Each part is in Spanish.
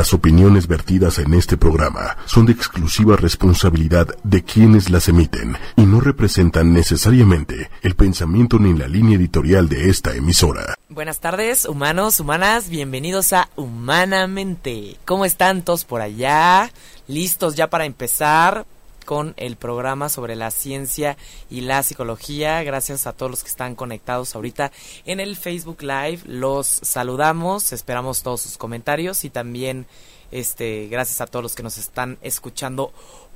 Las opiniones vertidas en este programa son de exclusiva responsabilidad de quienes las emiten y no representan necesariamente el pensamiento ni la línea editorial de esta emisora. Buenas tardes, humanos, humanas, bienvenidos a Humanamente. ¿Cómo están todos por allá? ¿Listos ya para empezar? Con el programa sobre la ciencia y la psicología. Gracias a todos los que están conectados ahorita en el Facebook Live. Los saludamos, esperamos todos sus comentarios y también este gracias a todos los que nos están escuchando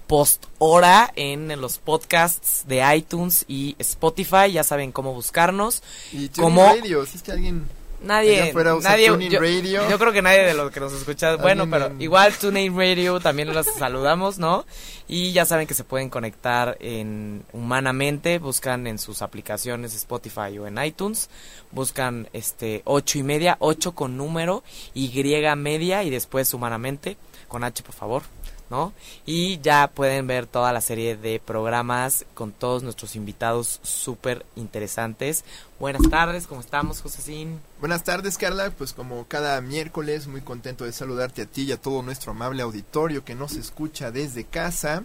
post hora en los podcasts de iTunes y Spotify. Ya saben cómo buscarnos. Y como Radio, si es que alguien Nadie, nadie yo, yo, creo que nadie de los que nos escucha, bueno, pero igual TuneIn Radio también los saludamos, ¿no? Y ya saben que se pueden conectar en Humanamente, buscan en sus aplicaciones Spotify o en iTunes, buscan este ocho y media, ocho con número, Y media y después Humanamente, con H por favor. ¿No? Y ya pueden ver toda la serie de programas con todos nuestros invitados súper interesantes. Buenas tardes, ¿cómo estamos, Josecín? Buenas tardes, Carla. Pues como cada miércoles, muy contento de saludarte a ti y a todo nuestro amable auditorio que nos escucha desde casa.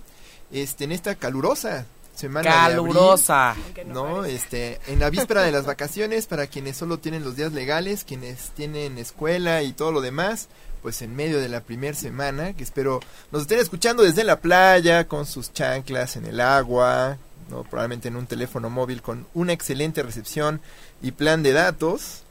Este, en esta calurosa semana calurosa, ¿no? Este, en la víspera de las vacaciones para quienes solo tienen los días legales, quienes tienen escuela y todo lo demás, pues en medio de la primera semana, que espero nos estén escuchando desde la playa, con sus chanclas en el agua, ¿no? probablemente en un teléfono móvil con una excelente recepción y plan de datos.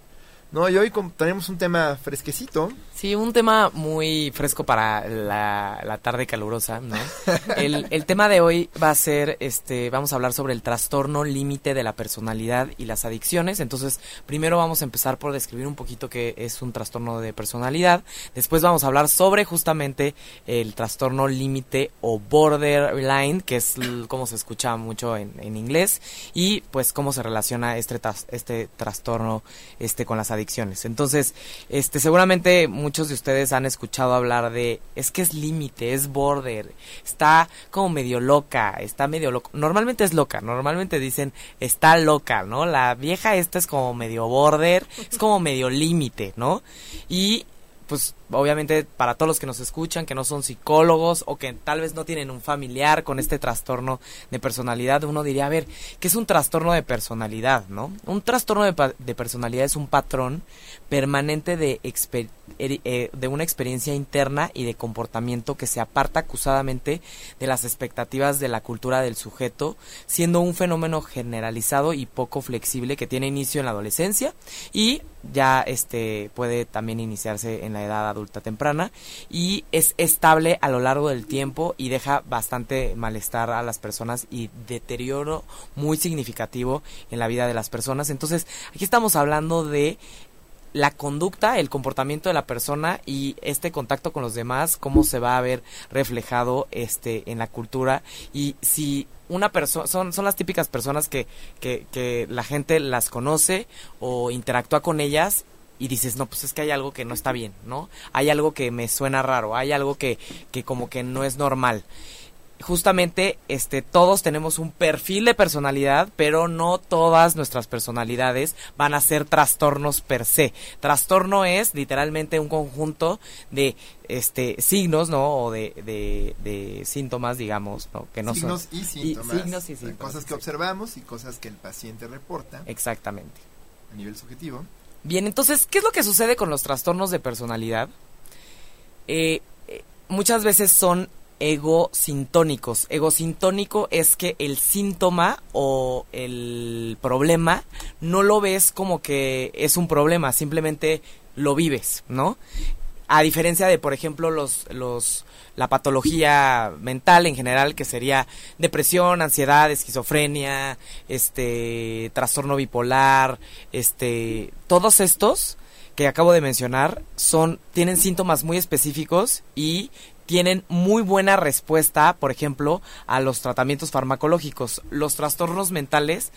No, y hoy tenemos un tema fresquecito. Sí, un tema muy fresco para la, tarde calurosa, ¿no? El, el, tema de hoy va a ser, este, vamos a hablar sobre el trastorno límite de la personalidad y las adicciones. Entonces, primero vamos a empezar por describir un poquito qué es un trastorno de personalidad. Después vamos a hablar sobre justamente el trastorno límite o borderline, que es como se escucha mucho en, en inglés, y pues cómo se relaciona este, este trastorno este, con las adicciones adicciones. Entonces, este, seguramente muchos de ustedes han escuchado hablar de, es que es límite, es border, está como medio loca, está medio loca. Normalmente es loca, normalmente dicen está loca, ¿no? La vieja esta es como medio border, es como medio límite, ¿no? Y pues obviamente para todos los que nos escuchan, que no son psicólogos o que tal vez no tienen un familiar con este trastorno de personalidad, uno diría, a ver, ¿qué es un trastorno de personalidad, no? Un trastorno de, de personalidad es un patrón permanente de, eh, de una experiencia interna y de comportamiento que se aparta acusadamente de las expectativas de la cultura del sujeto, siendo un fenómeno generalizado y poco flexible que tiene inicio en la adolescencia y ya este puede también iniciarse en la edad adulta temprana y es estable a lo largo del tiempo y deja bastante malestar a las personas y deterioro muy significativo en la vida de las personas. Entonces, aquí estamos hablando de la conducta, el comportamiento de la persona y este contacto con los demás, cómo se va a ver reflejado este en la cultura y si una persona son, son las típicas personas que, que la gente las conoce o interactúa con ellas y dices, no, pues es que hay algo que no está bien, ¿no? Hay algo que me suena raro, hay algo que, que como que no es normal. Justamente, este, todos tenemos un perfil de personalidad, pero no todas nuestras personalidades van a ser trastornos per se. Trastorno es literalmente un conjunto de este signos, ¿no? O de, de, síntomas, digamos, ¿no? Que no signos y síntomas. signos y síntomas. Cosas que observamos y cosas que el paciente reporta. Exactamente. A nivel subjetivo. Bien, entonces, ¿qué es lo que sucede con los trastornos de personalidad? Eh, muchas veces son egosintónicos. Egosintónico es que el síntoma o el problema no lo ves como que es un problema, simplemente lo vives, ¿no? A diferencia de, por ejemplo, los, los, la patología mental en general, que sería depresión, ansiedad, esquizofrenia, este, trastorno bipolar, este, todos estos que acabo de mencionar son, tienen síntomas muy específicos y tienen muy buena respuesta, por ejemplo, a los tratamientos farmacológicos. Los trastornos mentales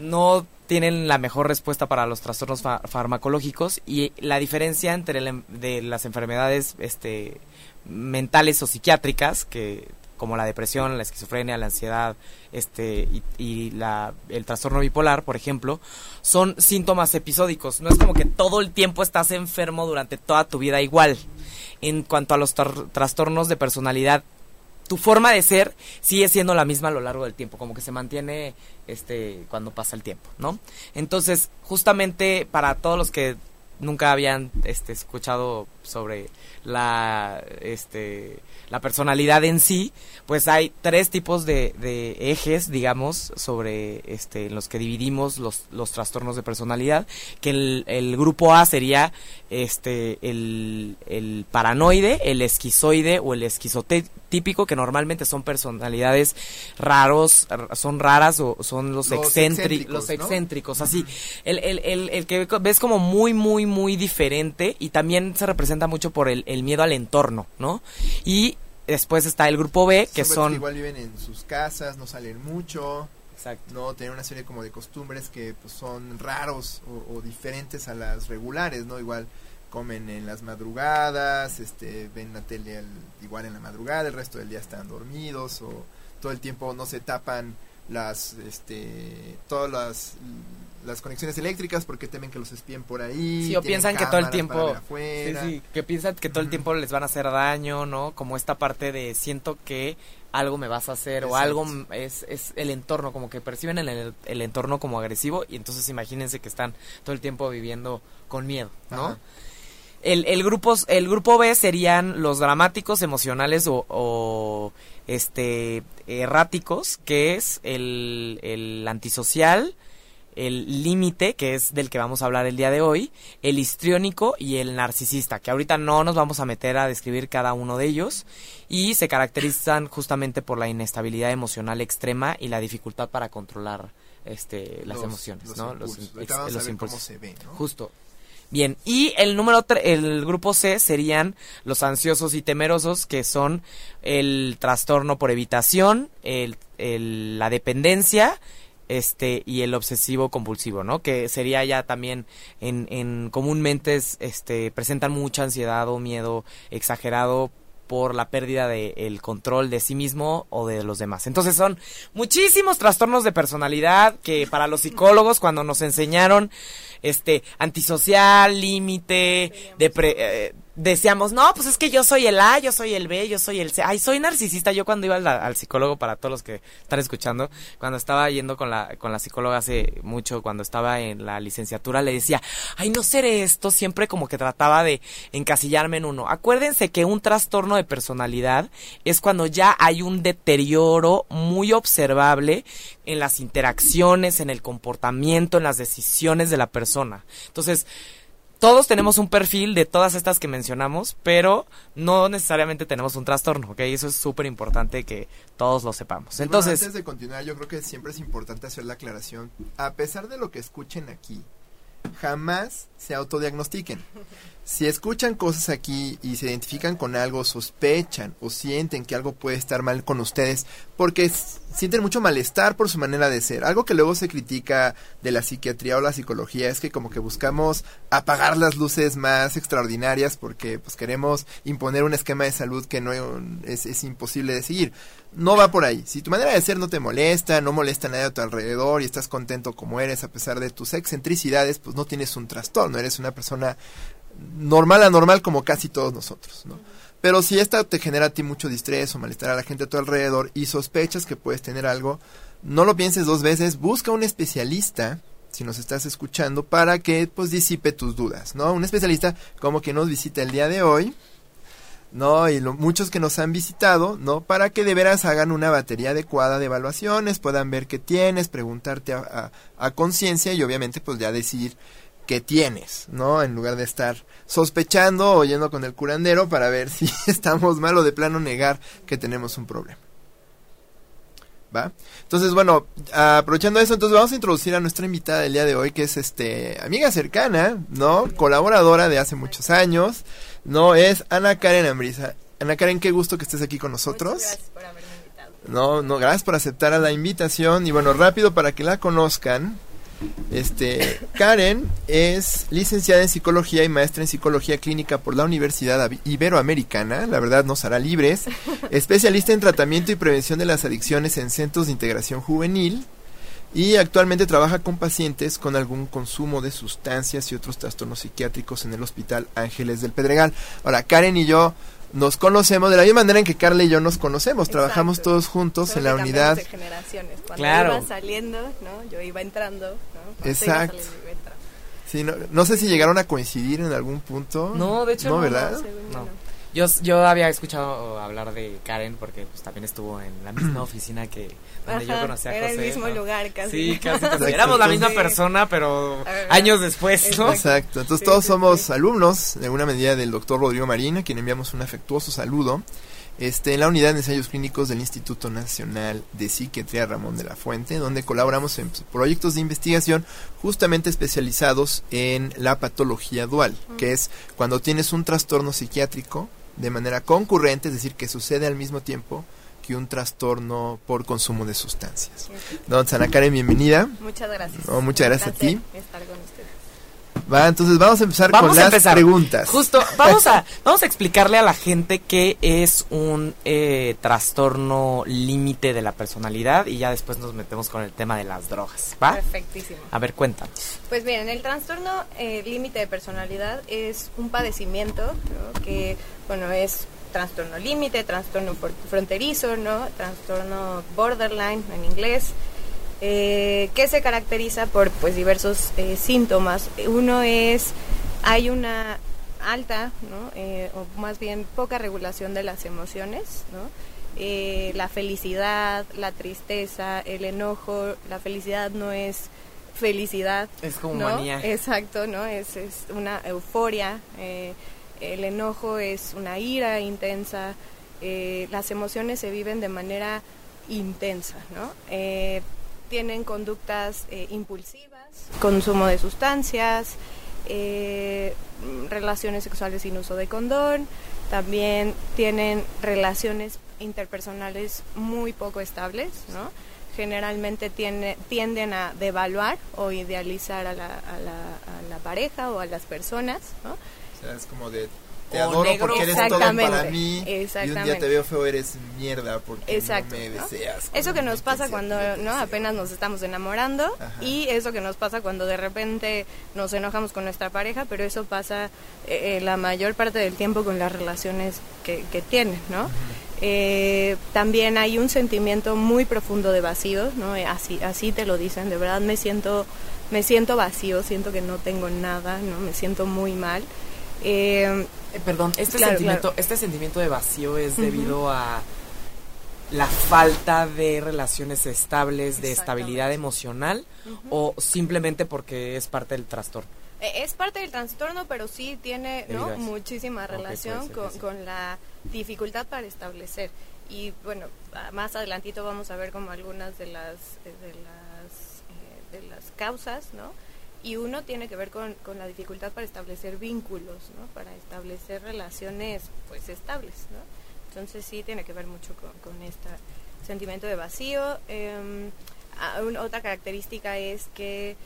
no tienen la mejor respuesta para los trastornos farmacológicos y la diferencia entre de las enfermedades este, mentales o psiquiátricas que como la depresión, la esquizofrenia, la ansiedad, este y, la, el trastorno bipolar, por ejemplo, son síntomas episódicos. No es como que todo el tiempo estás enfermo durante toda tu vida igual. En cuanto a los trastornos de personalidad, tu forma de ser sigue siendo la misma a lo largo del tiempo, como que se mantiene este cuando pasa el tiempo, ¿no? Entonces, justamente para todos los que nunca habían este escuchado sobre la este la personalidad en sí, pues hay tres tipos de, de ejes, digamos, sobre este, los que dividimos los, los trastornos de personalidad, que el, el grupo A sería este, el, el, paranoide, el esquizoide o el esquizotípico, que normalmente son personalidades raros, son raras o son los, excéntricos, los excéntricos, así. El, el, el, el, que ves como muy, muy, muy diferente y también se representa mucho por el, el miedo al entorno, ¿no? Y después está el grupo B, que son... igual viven en sus casas, no salen mucho. Exacto. No, tienen una serie como de costumbres que pues, son raros o, diferentes a las regulares, ¿no? Igual comen en las madrugadas, este, ven la tele igual en la madrugada, el resto del día están dormidos o todo el tiempo no se tapan las, este, todas las las conexiones eléctricas porque temen que los espíen por ahí. Sí, o piensan que todo el tiempo... Sí, sí, que piensan que todo el tiempo les van a hacer daño, ¿no? Como esta parte de siento que algo me vas a hacer o algo es, es el entorno, como que perciben el, el, entorno como agresivo y entonces imagínense que están todo el tiempo viviendo con miedo, ¿no? El, el, grupo, el grupo B serían los dramáticos, emocionales o, o este erráticos, que es el, el antisocial, el límite, que es del que vamos a hablar el día de hoy, el histriónico y el narcisista, que ahorita no nos vamos a meter a describir cada uno de ellos, y se caracterizan justamente por la inestabilidad emocional extrema y la dificultad para controlar este las emociones, ¿no? Los, impulsos. Justo. Bien, y el número el grupo C serían los ansiosos y temerosos, que son el trastorno por evitación, el, el, la dependencia, este y el obsesivo compulsivo, ¿no? Que sería ya también en, en comúnmente este presentan mucha ansiedad o miedo exagerado por la pérdida del control de sí mismo o de los demás. Entonces son muchísimos trastornos de personalidad que para los psicólogos cuando nos enseñaron este antisocial, límite, eh, decíamos, no, pues es que yo soy el A, yo soy el B, yo soy el C. Ay, soy narcisista. Yo cuando iba al, psicólogo, para todos los que están escuchando, cuando estaba yendo con la, con la psicóloga hace mucho, cuando estaba en la licenciatura, le decía, ay, no seré esto. Siempre como que trataba de encasillarme en uno. Acuérdense que un trastorno de personalidad es cuando ya hay un deterioro muy observable en las interacciones, en el comportamiento, en las decisiones de la persona. Entonces, todos tenemos un perfil de todas estas que mencionamos, pero no necesariamente tenemos un trastorno, ¿ok? Eso es súper importante que todos lo sepamos. Entonces, antes de continuar, yo creo que siempre es importante hacer la aclaración. A pesar de lo que escuchen aquí, jamás se autodiagnostiquen. Si escuchan cosas aquí y se identifican con algo, sospechan o sienten que algo puede estar mal con ustedes, porque sienten mucho malestar por su manera de ser. Algo que luego se critica de la psiquiatría o la psicología es que como que buscamos apagar las luces más extraordinarias porque pues queremos imponer un esquema de salud que no es, es imposible de seguir. No va por ahí. Si tu manera de ser no te molesta, no molesta a nadie a tu alrededor y estás contento como eres a pesar de tus excentricidades, pues no tienes un trastorno, eres una persona normal a normal como casi todos nosotros, ¿no? Pero si esta te genera a ti mucho distrés o malestar a la gente a tu alrededor y sospechas que puedes tener algo, no lo pienses dos veces, busca un especialista, si nos estás escuchando, para que pues disipe tus dudas, ¿no? Un especialista como que nos visita el día de hoy, ¿no? Y muchos que nos han visitado, ¿no? Para que de veras hagan una batería adecuada de evaluaciones, puedan ver qué tienes, preguntarte a, a conciencia y obviamente pues ya decir que tienes, ¿no? En lugar de estar sospechando o yendo con el curandero para ver si estamos mal o de plano negar que tenemos un problema. ¿Va? Entonces, bueno, aprovechando eso, entonces vamos a introducir a nuestra invitada del día de hoy, que es este amiga cercana, ¿no? Colaboradora de hace muchos años, ¿no? Es Ana Karen Ambrisa. Ana Karen, qué gusto que estés aquí con nosotros. gracias por haberme invitado. No, no, gracias por aceptar a la invitación. Y bueno, rápido para que la conozcan, Este, Karen es licenciada en psicología y maestra en psicología clínica por la Universidad Iberoamericana, la verdad nos hará libres, especialista en tratamiento y prevención de las adicciones en centros de integración juvenil y actualmente trabaja con pacientes con algún consumo de sustancias y otros trastornos psiquiátricos en el Hospital Ángeles del Pedregal. Ahora, Karen y yo nos conocemos de la misma manera en que Carla y yo nos conocemos. Trabajamos todos juntos en la unidad. De generaciones. Cuando claro. iba saliendo, ¿no? Yo iba entrando, ¿no? Exacto. Sí, no, no, sé si llegaron a coincidir en algún punto. No, de hecho no, ¿verdad? No, Yo, yo había escuchado hablar de Karen porque pues también estuvo en la misma oficina que donde yo conocí a José. Era el mismo lugar casi. Sí, casi. Éramos la misma persona, pero años después, ¿no? Exacto. Entonces todos somos alumnos, de alguna medida, del doctor Rodrigo Marina, a quien enviamos un afectuoso saludo. Este, en la unidad de ensayos clínicos del Instituto Nacional de Psiquiatría Ramón de la Fuente, donde colaboramos en proyectos de investigación justamente especializados en la patología dual, que es cuando tienes un trastorno psiquiátrico de manera concurrente, es decir, que sucede al mismo tiempo que un trastorno por consumo de sustancias. Don Sana Karen, bienvenida. Muchas gracias. muchas gracias a ti. Estar con Va, entonces vamos a empezar con las preguntas. Justo, vamos a, vamos a explicarle a la gente qué es un eh, trastorno límite de la personalidad y ya después nos metemos con el tema de las drogas, ¿va? Perfectísimo. A ver, cuéntanos. Pues bien, el trastorno eh, límite de personalidad es un padecimiento que, bueno, es trastorno límite, trastorno fronterizo, ¿no? Trastorno borderline en inglés. Eh, que se caracteriza por pues diversos eh, síntomas. Uno es, hay una alta, ¿no? Eh, o más bien poca regulación de las emociones, ¿no? la felicidad, la tristeza, el enojo, la felicidad no es felicidad. Es como ¿no? manía. Exacto, ¿no? Es, es una euforia. el enojo es una ira intensa. las emociones se viven de manera intensa, ¿no? Tienen conductas eh, impulsivas, consumo de sustancias, eh, relaciones sexuales sin uso de condón, también tienen relaciones interpersonales muy poco estables, ¿no? Generalmente tiene, tienden a devaluar o idealizar a la, a, la, a la pareja o a las personas, ¿no? O sea, es como de te adoro porque eres todo para mí y un día te veo feo eres mierda porque no me deseas. Eso que nos pasa cuando no apenas nos estamos enamorando y eso que nos pasa cuando de repente nos enojamos con nuestra pareja, pero eso pasa eh, eh, la mayor parte del tiempo con las relaciones que, que tienen, ¿no? Eh, también hay un sentimiento muy profundo de vacío, ¿no? Así, así te lo dicen, de verdad me siento, me siento vacío, siento que no tengo nada, ¿no? Me siento muy mal. Eh, eh, perdón, este sentimiento, este sentimiento de vacío es debido a la falta de relaciones estables, de estabilidad emocional, o simplemente porque es parte del trastorno. Eh, es parte del trastorno, pero sí tiene ¿no? muchísima relación con, la dificultad para establecer. Y bueno, más adelantito vamos a ver como algunas de las, de las, de las causas, ¿no? Y uno tiene que ver con, con, la dificultad para establecer vínculos, ¿no? Para establecer relaciones, pues, estables, ¿no? Entonces sí tiene que ver mucho con, con este sentimiento de vacío. Eh, otra característica es que,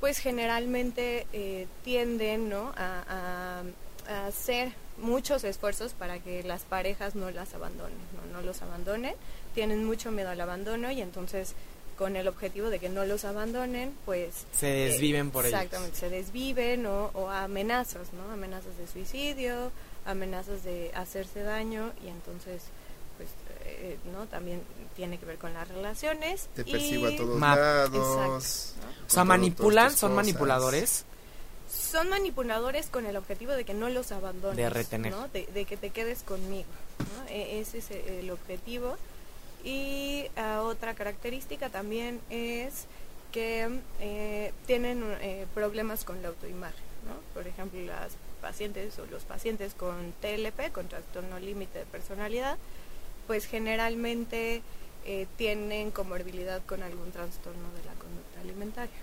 pues, generalmente eh, tienden, ¿no? A, a, hacer muchos esfuerzos para que las parejas no las abandonen, ¿no? No los abandonen. Tienen mucho miedo al abandono y entonces con el objetivo de que no los abandonen, pues... Se desviven por ellos. Exactamente, se desviven o, o amenazas, ¿no? Amenazas de suicidio, amenazas de hacerse daño y entonces, pues, eh, ¿no? También tiene que ver con las relaciones. Te persigo a todos lados. Exacto, O sea, manipulan, son manipuladores. Son manipuladores con el objetivo de que no los abandones. De retener. ¿no? De, de, que te quedes conmigo. ¿no? E, ese es el objetivo. Y ah, otra característica también es que eh, tienen eh, problemas con la autoimagen, ¿no? Por ejemplo, las pacientes o los pacientes con TLP, con trastorno límite de personalidad, pues generalmente eh, tienen comorbilidad con algún trastorno de la conducta alimentaria.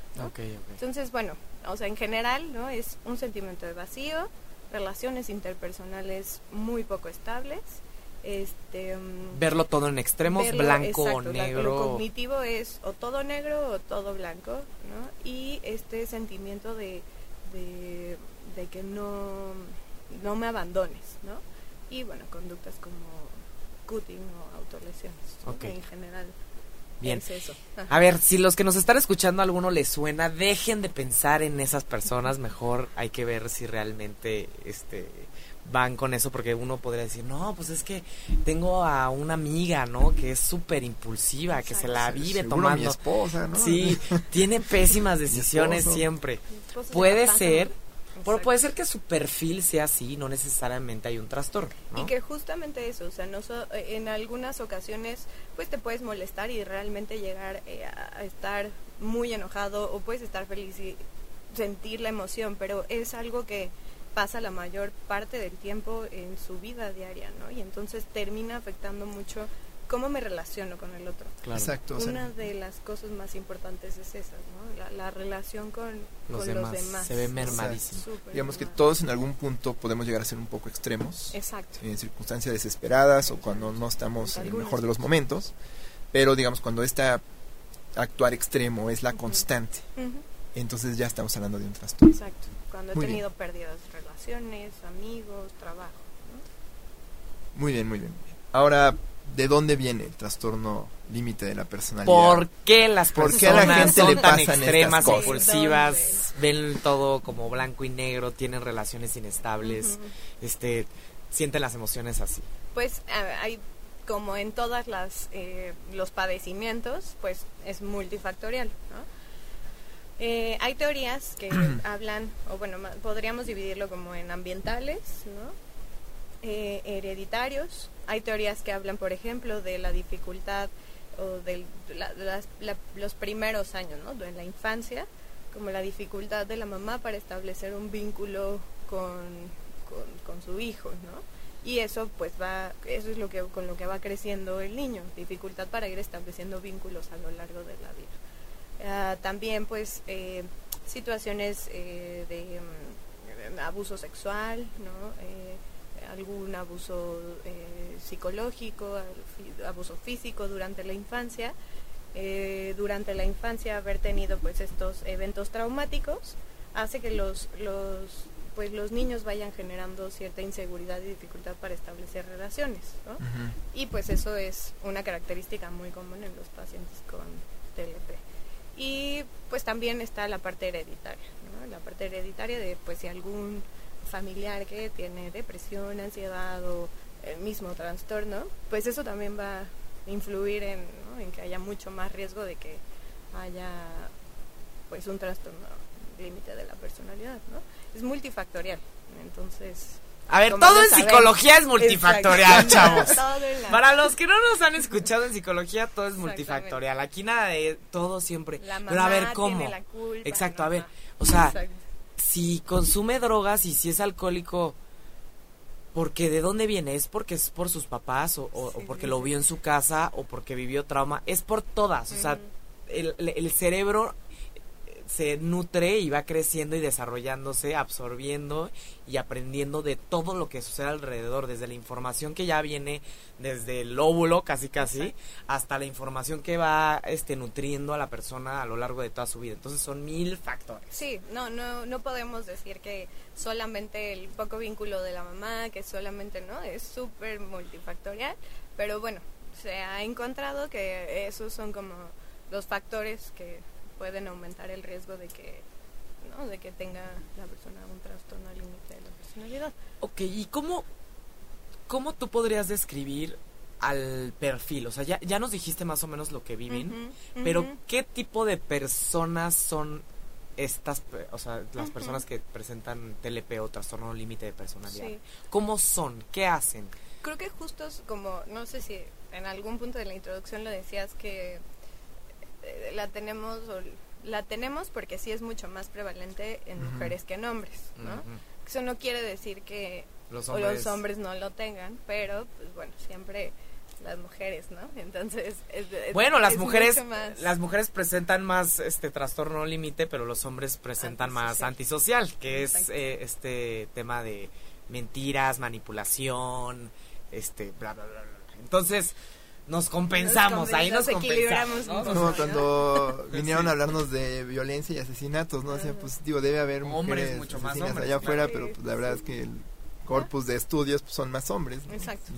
Entonces, bueno, o sea, en general, ¿no? Es un sentimiento de vacío, relaciones interpersonales muy poco estables, este verlo todo en extremos blanco o negro lo cognitivo es o todo negro o todo blanco no y este sentimiento de, de, que no no me abandones no y bueno conductas como cutting o autolesiones que en general Bien. A ver, si los que nos están escuchando a alguno les suena, dejen de pensar en esas personas, mejor hay que ver si realmente este van con eso porque uno podría decir, no, pues es que tengo a una amiga, ¿no? Que es súper impulsiva, que se la vive tomando. Mi esposa, ¿no? Sí, tiene pésimas decisiones siempre. Puede ser, pero puede ser que su perfil sea así, no necesariamente hay un trastorno. Y que justamente eso, o sea, no en algunas ocasiones, pues te puedes molestar y realmente llegar eh, a estar muy enojado o puedes estar feliz y sentir la emoción, pero es algo que pasa la mayor parte del tiempo en su vida diaria, ¿no? Y entonces termina afectando mucho cómo me relaciono con el otro. Exacto. Una de las cosas más importantes es esa, ¿no? La, relación con, los, demás. Se ve mermadísimo. Digamos que todos en algún punto podemos llegar a ser un poco extremos. Exacto. En circunstancias desesperadas o cuando no estamos en el mejor de los momentos. Pero digamos, cuando este actuar extremo es la constante, entonces ya estamos hablando de un trastorno. Exacto. Cuando he tenido pérdidas de relaciones, amigos, trabajo. Muy bien, muy bien. Ahora, ¿de dónde viene el trastorno límite de la personalidad? ¿Por qué las personas la gente son tan extremas, impulsivas, ven todo como blanco y negro, tienen relaciones inestables, este, sienten las emociones así? Pues hay como en todas las eh, los padecimientos, pues es multifactorial, ¿no? Eh, hay teorías que hablan, o bueno, podríamos dividirlo como en ambientales, ¿no? Eh, hereditarios. Hay teorías que hablan, por ejemplo, de la dificultad o de los primeros años, ¿no? De la infancia, como la dificultad de la mamá para establecer un vínculo con, con, su hijo, ¿no? y eso pues va eso es lo que con lo que va creciendo el niño dificultad para ir estableciendo vínculos a lo largo de la vida Ah, también pues eh, situaciones eh, de mm, abuso sexual, ¿no? Eh, algún abuso psicológico, abuso físico durante la infancia. durante la infancia haber tenido pues estos eventos traumáticos hace que los, los pues los niños vayan generando cierta inseguridad y dificultad para establecer relaciones y pues eso es una característica muy común en los pacientes con TLP y pues también está la parte hereditaria, ¿no? la parte hereditaria de pues si algún familiar que tiene depresión, ansiedad o el mismo trastorno, pues eso también va a influir en, en que haya mucho más riesgo de que haya pues un trastorno límite de la personalidad, ¿no? Es multifactorial, entonces a ver, todo en psicología es multifactorial, chavos. Para los que no nos han escuchado en psicología, todo es multifactorial. Aquí nada de todo siempre. Pero a ver, ¿cómo? Exacto, a ver. O sea, si consume drogas y si es alcohólico, porque de dónde viene? ¿Es porque es por sus papás o, porque lo vio en su casa o porque vivió trauma? Es por todas. O sea, el, el cerebro se nutre y va creciendo y desarrollándose, absorbiendo y aprendiendo de todo lo que sucede alrededor, desde la información que ya viene desde el óvulo casi casi hasta la información que va este nutriendo a la persona a lo largo de toda su vida. Entonces son mil factores. Sí, no no no podemos decir que solamente el poco vínculo de la mamá, que solamente no, es súper multifactorial, pero bueno, se ha encontrado que esos son como los factores que pueden aumentar el riesgo de que ¿no? de que tenga la persona un trastorno límite de la personalidad. Ok, ¿y cómo, cómo tú podrías describir al perfil? O sea, ya, ya nos dijiste más o menos lo que viven, pero ¿qué tipo de personas son estas, o sea, las personas que presentan TLP o trastorno límite de personalidad? ¿Cómo son? ¿Qué hacen? Creo que justo como, no sé si en algún punto de la introducción lo decías que la tenemos la tenemos porque sí es mucho más prevalente en mujeres que en hombres, ¿no? Eso no quiere decir que los hombres... no lo tengan, pero pues bueno, siempre las mujeres, ¿no? Entonces, bueno, las mujeres las mujeres presentan más este trastorno límite, pero los hombres presentan más antisocial, que es eh, este tema de mentiras, manipulación, este, bla, bla, bla, bla. Entonces, nos compensamos, ahí nos, equilibramos. Como cuando vinieron a hablarnos de violencia y asesinatos, ¿no? O sea, pues digo, debe haber hombres mucho más hombres, allá afuera, pero pues, la verdad es que el corpus de estudios pues, son más hombres. Exacto.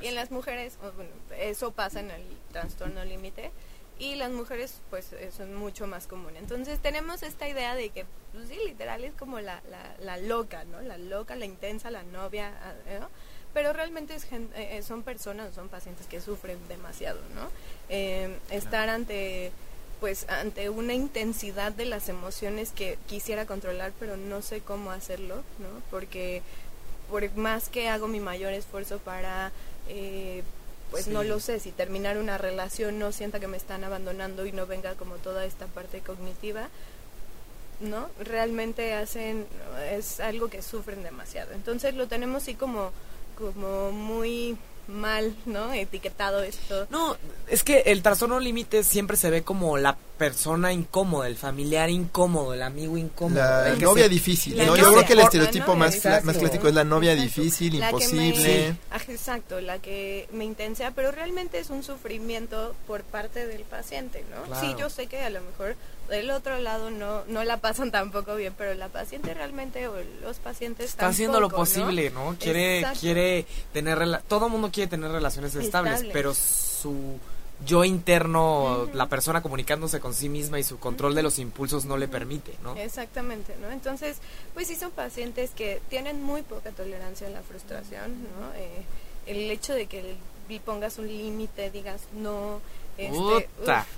Y en las mujeres, bueno, eso pasa en el trastorno límite y las mujeres pues eh, son mucho más comunes. Entonces tenemos esta idea de que, pues sí, literal es como la, la, la loca, ¿no? La loca, la intensa, la novia, ¿no? Pero realmente es eh, eh, son personas, son pacientes que sufren demasiado, ¿no? Eh, estar ante pues ante una intensidad de las emociones que quisiera controlar, pero no sé cómo hacerlo, ¿no? Porque por más que hago mi mayor esfuerzo para pues no lo sé, si terminar una relación no sienta que me están abandonando y no venga como toda esta parte cognitiva, ¿no? Realmente hacen, es algo que sufren demasiado. Entonces lo tenemos así como como muy mal, ¿no? Etiquetado esto. No, es que el trastorno límite siempre se ve como la persona incómoda, el familiar incómodo, el amigo incómodo. La novia difícil, ¿no? Yo creo que el estereotipo más, más clásico es la novia difícil, imposible. exacto, la que me intensa, pero realmente es un sufrimiento por parte del paciente, ¿no? Sí, yo sé que a lo mejor del otro lado no no la pasan tampoco bien, pero la paciente realmente o los pacientes está haciendo lo posible, ¿no? Quiere quiere tener todo el mundo quiere tener relaciones estables, pero su yo interno, la persona comunicándose con sí misma y su control de los impulsos no le permite, ¿no? Exactamente, ¿no? Entonces, pues sí son pacientes que tienen muy poca tolerancia a la frustración, ¿no? Eh, el hecho de que pongas un límite, digas no, este,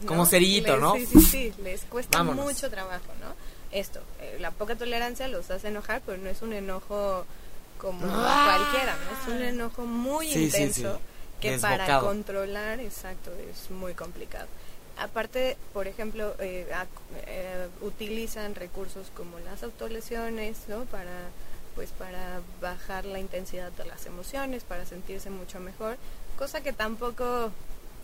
como cerito, ¿no? Sí, sí, sí, les cuesta mucho trabajo, ¿no? Esto, eh, la poca tolerancia los hace enojar, pero no es un enojo como ¡Ah! cualquiera, ¿no? Es un enojo muy intenso que para controlar, exacto, es muy complicado. Aparte, por ejemplo, eh, eh, utilizan recursos como las autolesiones, ¿no? Para pues para bajar la intensidad de las emociones, para sentirse mucho mejor, cosa que tampoco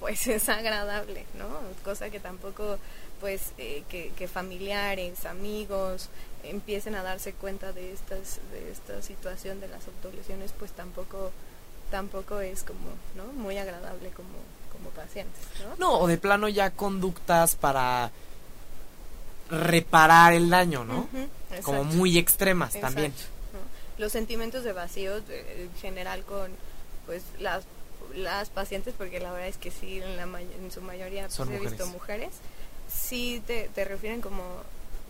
pues es agradable, ¿no? Cosa que tampoco pues eh, que, que, familiares, amigos empiecen a darse cuenta de estas de esta situación de las autolesiones, pues tampoco tampoco es como, ¿no? Muy agradable como, como pacientes, ¿no? No, o de plano ya conductas para reparar el daño, ¿no? como muy extremas también. Los sentimientos de vacío en general con pues las las pacientes porque la verdad es que sí en la en su mayoría pues, he visto mujeres sí te, te refieren como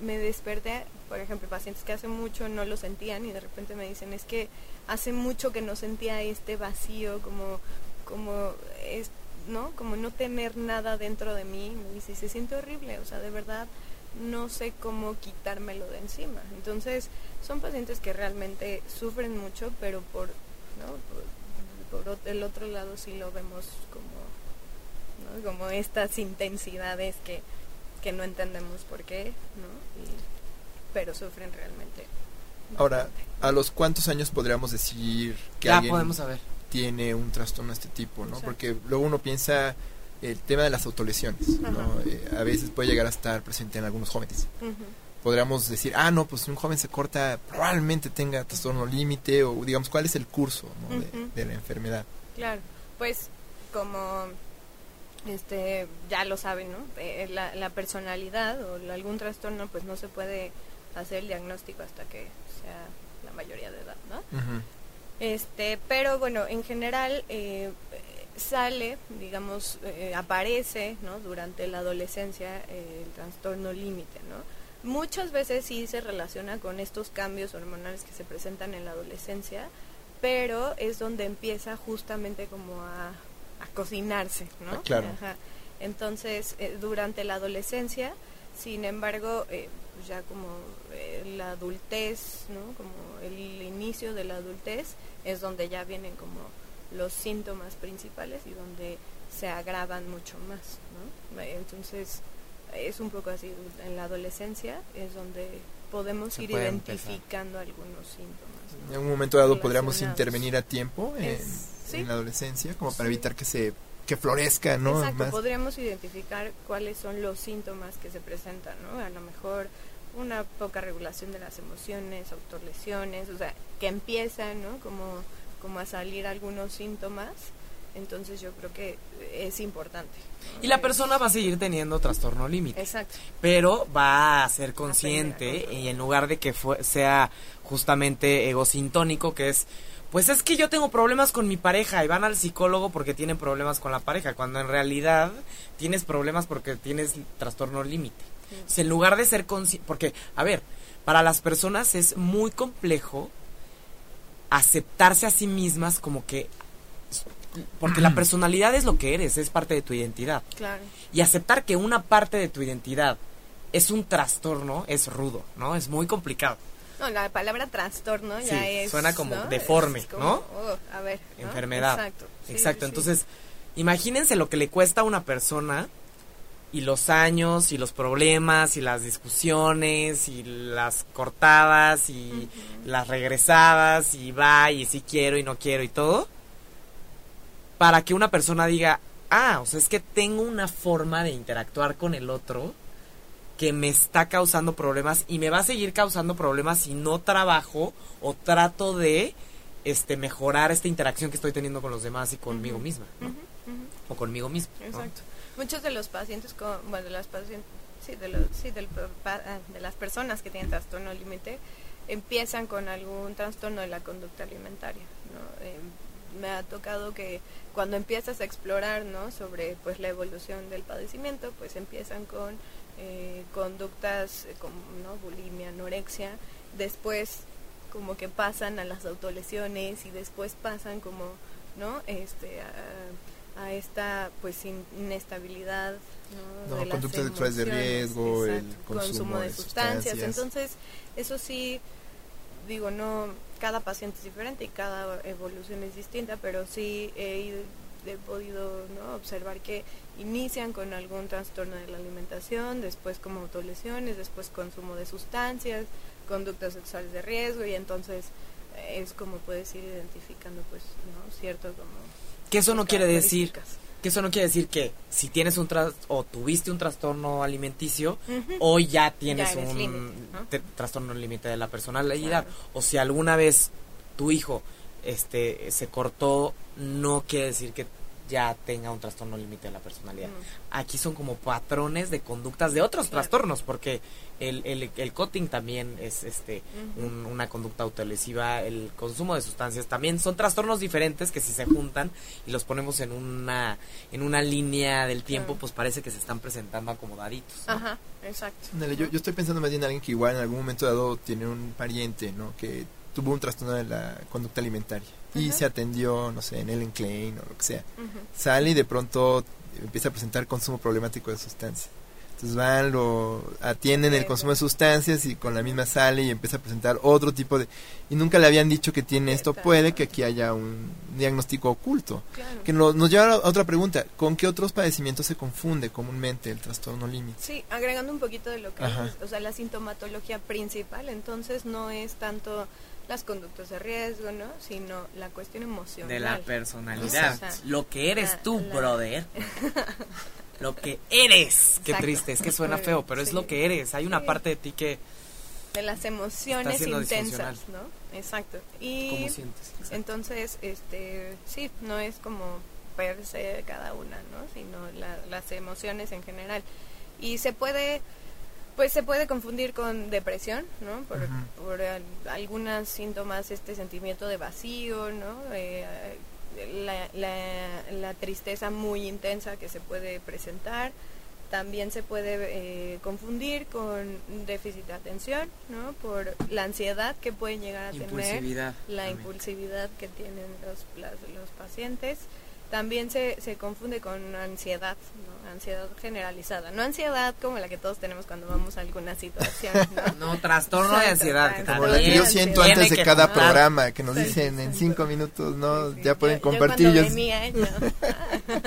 me desperté por ejemplo pacientes que hace mucho no lo sentían y de repente me dicen es que hace mucho que no sentía este vacío, como, como es, ¿no? Como no tener nada dentro de mí. Me dice, se siente horrible, o sea, de verdad no sé cómo quitármelo de encima. Entonces, son pacientes que realmente sufren mucho, pero por, ¿no? por, el otro lado sí lo vemos como, ¿no? como estas intensidades que, que no entendemos por qué, ¿no? pero sufren realmente. Ahora, ¿a los cuántos años podríamos decir que alguien tiene un trastorno de este tipo? ¿no? Porque luego uno piensa el tema de las autolesiones, ¿no? Eh, a veces puede llegar a estar presente en algunos jóvenes. Podríamos decir, ah, no, pues un joven se corta, probablemente tenga trastorno límite, o digamos, ¿cuál es el curso de, la enfermedad? Claro, pues como este ya lo saben, ¿no? Eh, la, la, personalidad o algún trastorno, pues no se puede hacer el diagnóstico hasta que sea la mayoría de edad, ¿no? Este, pero bueno, en general eh, sale, digamos, eh, aparece, ¿no? Durante la adolescencia eh, el trastorno límite, ¿no? Muchas veces sí se relaciona con estos cambios hormonales que se presentan en la adolescencia, pero es donde empieza justamente como a, a cocinarse, ¿no? Ah, claro. Entonces, durante la adolescencia, sin embargo, pues ya como eh, la adultez, ¿no? Como el inicio de la adultez es donde ya vienen como los síntomas principales y donde se agravan mucho más, ¿no? Entonces es un poco así, en la adolescencia es donde podemos ir identificando algunos síntomas. En un momento dado podríamos intervenir a tiempo en, la adolescencia como para evitar que se que florezca, ¿no? Exacto, podríamos identificar cuáles son los síntomas que se presentan, ¿no? A lo mejor una poca regulación de las emociones, autolesiones, o sea, que empiezan, ¿no? Como como a salir algunos síntomas, entonces yo creo que es importante. Y la persona va a seguir teniendo trastorno límite. Exacto. Pero va a ser consciente y en lugar de que sea justamente egosintónico, que es, pues es que yo tengo problemas con mi pareja y van al psicólogo porque tienen problemas con la pareja, cuando en realidad tienes problemas porque tienes trastorno límite. en lugar de ser consciente, porque, a ver, para las personas es muy complejo aceptarse a sí mismas como que porque la personalidad es lo que eres, es parte de tu identidad. Claro. Y aceptar que una parte de tu identidad es un trastorno es rudo, ¿no? Es muy complicado. No, la palabra trastorno ya es. Suena como deforme, ¿no? Oh, a ver. Enfermedad. Exacto. Exacto. Entonces, imagínense lo que le cuesta a una persona y los años y los problemas y las discusiones y las cortadas y las regresadas y va y si quiero y no quiero y todo para que una persona diga, ah, o sea, es que tengo una forma de interactuar con el otro que me está causando problemas y me va a seguir causando problemas si no trabajo o trato de este mejorar esta interacción que estoy teniendo con los demás y conmigo misma, ¿no? O conmigo mismo. Exacto. Muchos de los pacientes, con, bueno, de las pacientes, sí, de, los, sí, ah, de las personas que tienen trastorno límite, empiezan con algún trastorno de la conducta alimentaria, ¿no? Em, me ha tocado que cuando empiezas a explorar ¿no? sobre pues la evolución del padecimiento, pues empiezan con eh, conductas eh, como ¿no? bulimia, anorexia, después como que pasan a las autolesiones y después pasan como no este a, esta pues inestabilidad ¿no? no conductas sexuales de riesgo el consumo, de, sustancias. entonces eso sí digo no cada paciente es diferente y cada evolución es distinta, pero sí he, podido ¿no? observar que inician con algún trastorno de la alimentación, después como autolesiones, después consumo de sustancias, conductas sexuales de riesgo y entonces eh, es como puedes ir identificando pues no cierto como que eso no quiere decir que eso no quiere decir que si tienes un tras o tuviste un trastorno alimenticio, hoy ya tienes un trastorno límite de la personalidad. O si alguna vez tu hijo este se cortó, no quiere decir que ya tenga un trastorno límite de la personalidad. Aquí son como patrones de conductas de otros trastornos, porque el, el, el cutting también es este una conducta autolesiva, el consumo de sustancias también son trastornos diferentes que si se juntan y los ponemos en una en una línea del tiempo, pues parece que se están presentando acomodaditos. Ajá, exacto. yo, yo estoy pensando más bien en alguien que igual en algún momento dado tiene un pariente, ¿no? Que tuvo un trastorno de la conducta alimentaria y se atendió, no sé, en Ellen Klein o lo que sea. Sale y de pronto empieza a presentar consumo problemático de sustancias. Entonces van, lo atienden el consumo de sustancias y con la misma sale y empieza a presentar otro tipo de... Y nunca le habían dicho que tiene esto. Puede que aquí haya un diagnóstico oculto. Que nos, nos lleva a otra pregunta. ¿Con qué otros padecimientos se confunde comúnmente el trastorno límite? Sí, agregando un poquito de lo que es, o sea, la sintomatología principal, entonces no es tanto las conductas de riesgo, ¿no? Sino la cuestión emocional. De la personalidad. lo que eres tú, brother. lo que eres. Qué triste, es que suena feo, pero es lo que eres. Hay una parte de ti que... De las emociones intensas, ¿no? Exacto. Y ¿Cómo sientes? Entonces, este, sí, no es como per se cada una, ¿no? Sino las emociones en general. Y se puede pues se puede confundir con depresión, ¿no? Por, algunos síntomas, este sentimiento de vacío, ¿no? Eh, la, tristeza muy intensa que se puede presentar. También se puede eh, confundir con déficit de atención, ¿no? Por la ansiedad que pueden llegar a tener, la impulsividad que tienen los, los pacientes. También se, se confunde con ansiedad, ¿no? Ansiedad generalizada. No ansiedad como la que todos tenemos cuando vamos a alguna situación. No, trastorno de ansiedad. como la que yo siento antes de cada programa, que nos dicen en cinco minutos, ¿no? ya pueden compartir. Yo, ¿eh?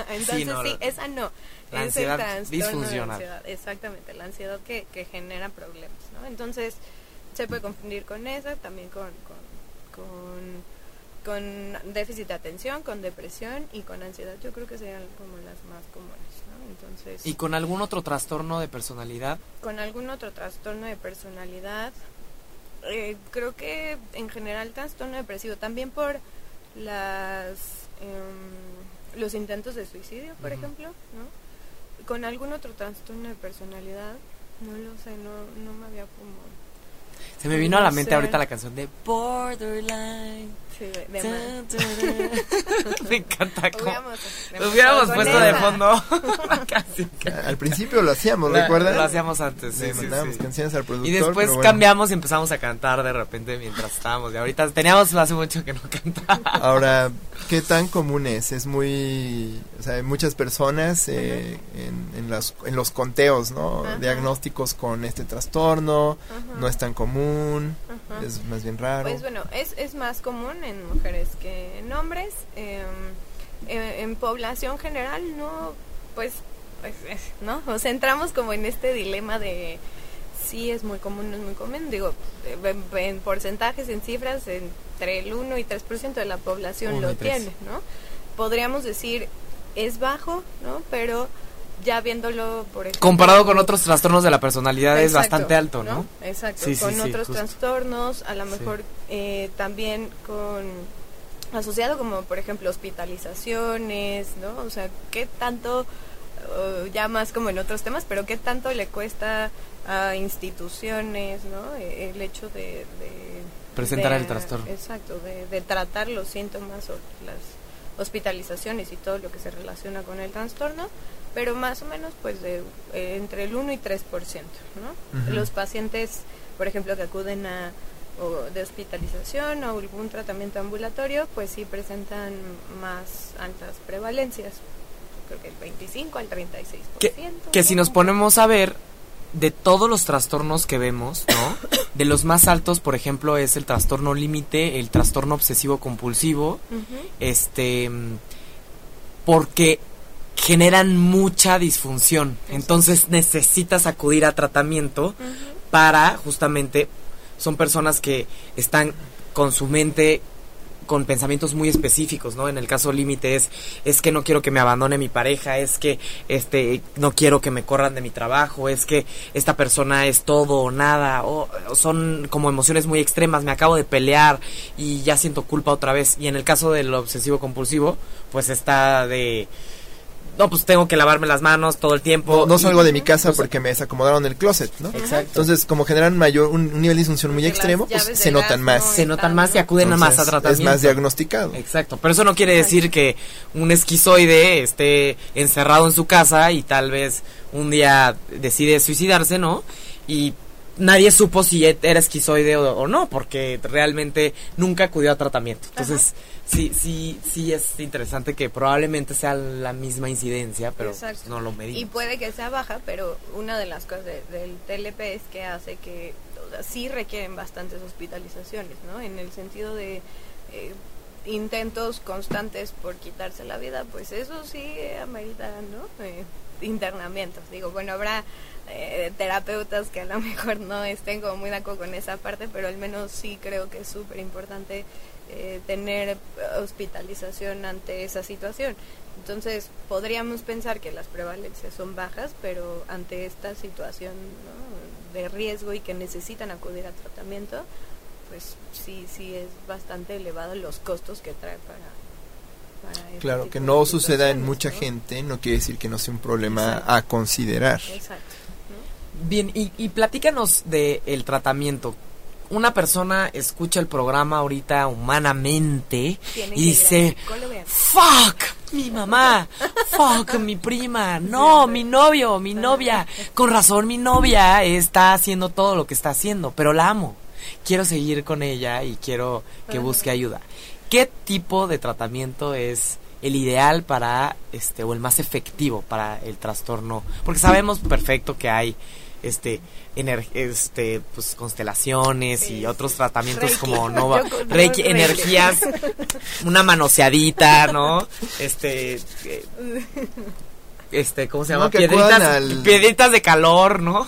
Entonces sí, esa no. La ansiedad disfuncional. exactamente, la ansiedad que, que genera problemas, ¿no? Entonces se puede confundir con esa, también con, con con déficit de atención, con depresión y con ansiedad. Yo creo que serían como las más comunes, ¿no? Entonces. ¿Y con algún otro trastorno de personalidad? Con algún otro trastorno de personalidad. Eh, creo que en general trastorno depresivo también por las em, los intentos de suicidio, por ejemplo, ¿no? Con algún otro trastorno de personalidad, no lo sé, no, no me había como se me vino a la mente ahorita la canción de Borderline. Sí, de, me encanta cómo lo hubiéramos puesto de fondo. Casi, Al principio lo hacíamos, ¿recuerdas? Lo hacíamos antes, sí, sí, canciones al productor. Y después cambiamos y empezamos a cantar de repente mientras estábamos. Y ahorita teníamos hace mucho que no cantábamos. Ahora, ¿qué tan común es? Es muy... O sea, hay muchas personas eh, en, en, las, en los conteos, ¿no? Diagnósticos con este trastorno, no es tan común, es más bien raro. Pues bueno, es, es más común en mujeres que en hombres. Em, en, población general no, pues, pues ¿no? O sea, entramos como en este dilema de sí es muy común, no es muy común. Digo, en, porcentajes, en cifras, entre el 1 y 3% de la población lo tiene, ¿no? Podríamos decir es bajo, ¿no? Pero ya viéndolo por ejemplo, comparado con otros trastornos de la personalidad es bastante alto, ¿no? Exacto, con otros trastornos, a lo mejor eh, también con asociado como por ejemplo hospitalizaciones, ¿no? O sea, qué tanto ya más como en otros temas, pero qué tanto le cuesta a instituciones, ¿no? E, el hecho de, presentar el trastorno. Exacto, de, de tratar los síntomas o las hospitalizaciones y todo lo que se relaciona con el trastorno, pero más o menos pues de eh, entre el 1 y 3%, ¿no? Los pacientes, por ejemplo, que acuden a o de hospitalización o algún tratamiento ambulatorio, pues sí presentan más altas prevalencias, creo que el 25 al 36%. Que, que si nos ponemos a ver, de todos los trastornos que vemos, ¿no? De los más altos, por ejemplo, es el trastorno límite, el trastorno obsesivo compulsivo, este, porque generan mucha disfunción. Entonces necesitas acudir a tratamiento para justamente son personas que están con su mente con pensamientos muy específicos, ¿no? En el caso límite es es que no quiero que me abandone mi pareja, es que este no quiero que me corran de mi trabajo, es que esta persona es todo o nada, o son como emociones muy extremas, me acabo de pelear y ya siento culpa otra vez. Y en el caso del obsesivo compulsivo, pues está de no, pues tengo que lavarme las manos todo el tiempo. No, salgo de mi casa pues, porque me desacomodaron el closet, ¿no? Exacto. Entonces, como generan mayor, un, nivel de disfunción muy extremo, pues se notan más. se notan más y acuden más a tratamiento. Es más diagnosticado. Exacto. Pero eso no quiere decir que un esquizoide esté encerrado en su casa y tal vez un día decide suicidarse, ¿no? Y nadie supo si era esquizoide o, no, porque realmente nunca acudió a tratamiento. Entonces, sí, sí, sí es interesante que probablemente sea la misma incidencia, pero no lo medimos. Y puede que sea baja, pero una de las cosas del TLP es que hace que sí requieren bastantes hospitalizaciones, ¿no? En el sentido de eh, intentos constantes por quitarse la vida, pues eso sí amerita, ¿no? Eh, internamientos. Digo, bueno, habrá eh, terapeutas que a lo mejor no estén como muy de acuerdo con esa parte, pero al menos sí creo que es súper importante eh, tener hospitalización ante esa situación. Entonces, podríamos pensar que las prevalencias son bajas, pero ante esta situación de riesgo y que necesitan acudir a tratamiento, pues sí, sí es bastante elevado los costos que trae para, este claro, que no suceda en mucha gente no quiere decir que no sea un problema a considerar. Exacto. Bien, y, y platícanos del el tratamiento. Una persona escucha el programa ahorita humanamente y dice, fuck, mi mamá, fuck, mi prima, no, mi novio, mi novia. Con razón mi novia está haciendo todo lo que está haciendo, pero la amo. Quiero seguir con ella y quiero que busque ayuda. ¿Qué tipo de tratamiento es el ideal para este o el más efectivo para el trastorno? Porque sabemos perfecto que hay este este pues constelaciones y otros tratamientos como Nova Reiki, energías una manoseadita no este eh, este cómo se llama piedritas, piedritas de calor no,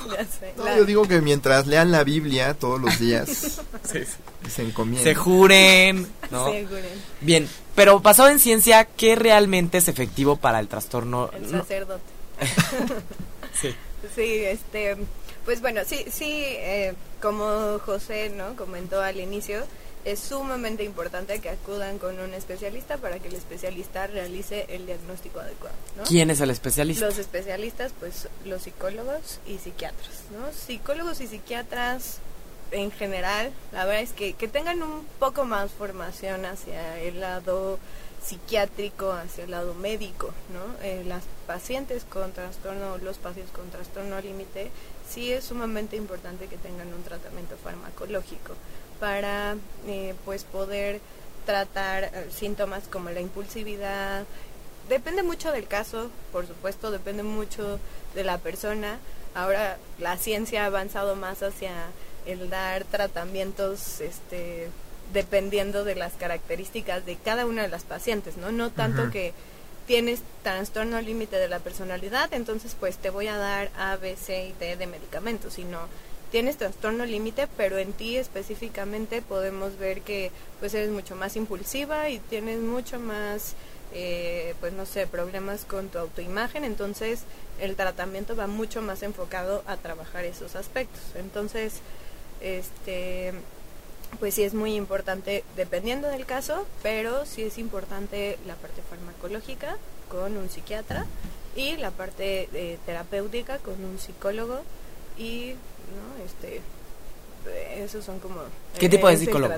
yo digo que mientras lean la Biblia todos los días se encomienden. Se juren no se juren. bien pero basado en ciencia qué realmente es efectivo para el trastorno el sacerdote. Sí Sí, este, pues bueno, sí, sí, eh, como José, ¿no? Comentó al inicio, es sumamente importante que acudan con un especialista para que el especialista realice el diagnóstico adecuado. ¿Quién es el especialista? Los especialistas, pues los psicólogos y psiquiatras. ¿no? Psicólogos y psiquiatras en general, la verdad es que, que tengan un poco más formación hacia el lado psiquiátrico, hacia el lado médico, ¿no? Eh, las pacientes con trastorno, los pacientes con trastorno límite, sí es sumamente importante que tengan un tratamiento farmacológico para eh, pues poder tratar eh, síntomas como la impulsividad. Depende mucho del caso, por supuesto, depende mucho de la persona. Ahora la ciencia ha avanzado más hacia el dar tratamientos este dependiendo de las características de cada una de las pacientes, ¿no? No tanto que tienes trastorno límite de la personalidad, entonces pues te voy a dar A, B, C y D de medicamentos, sino tienes trastorno límite, pero en ti específicamente podemos ver que pues eres mucho más impulsiva y tienes mucho más, eh, pues no sé, problemas con tu autoimagen, entonces el tratamiento va mucho más enfocado a trabajar esos aspectos. Entonces, este pues sí es muy importante dependiendo del caso, pero sí es importante la parte farmacológica con un psiquiatra y la parte eh, terapéutica con un psicólogo y no este esos son como ¿Qué tipo de psicólogo?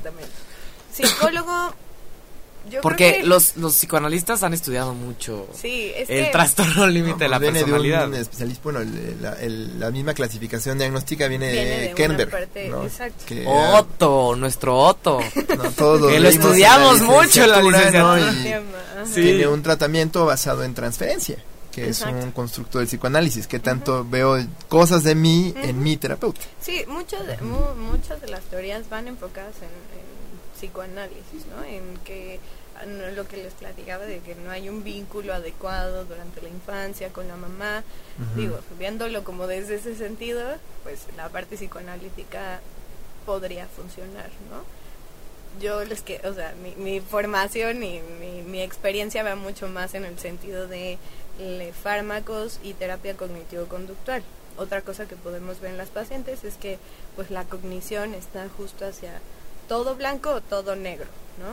Psicólogo porque los, los psicoanalistas han estudiado mucho el trastorno límite de la personalidad. especialista, bueno, la misma clasificación diagnóstica viene, de, Kernberg. Otto, nuestro Otto. que lo estudiamos mucho en la licenciatura. Tiene un tratamiento basado en transferencia que es un constructo del psicoanálisis, que tanto veo cosas de mí en mi terapeuta. Sí, muchas de, muchas de las teorías van enfocadas en, en psicoanálisis, ¿no? En que no lo que les platicaba de que no hay un vínculo adecuado durante la infancia con la mamá. Digo, viéndolo como desde ese sentido, pues la parte psicoanalítica podría funcionar, ¿no? Yo les que, o sea, mi, mi formación y mi, mi, experiencia va mucho más en el sentido de fármacos y terapia cognitivo-conductual. Otra cosa que podemos ver en las pacientes es que pues la cognición está justo hacia todo blanco o todo negro,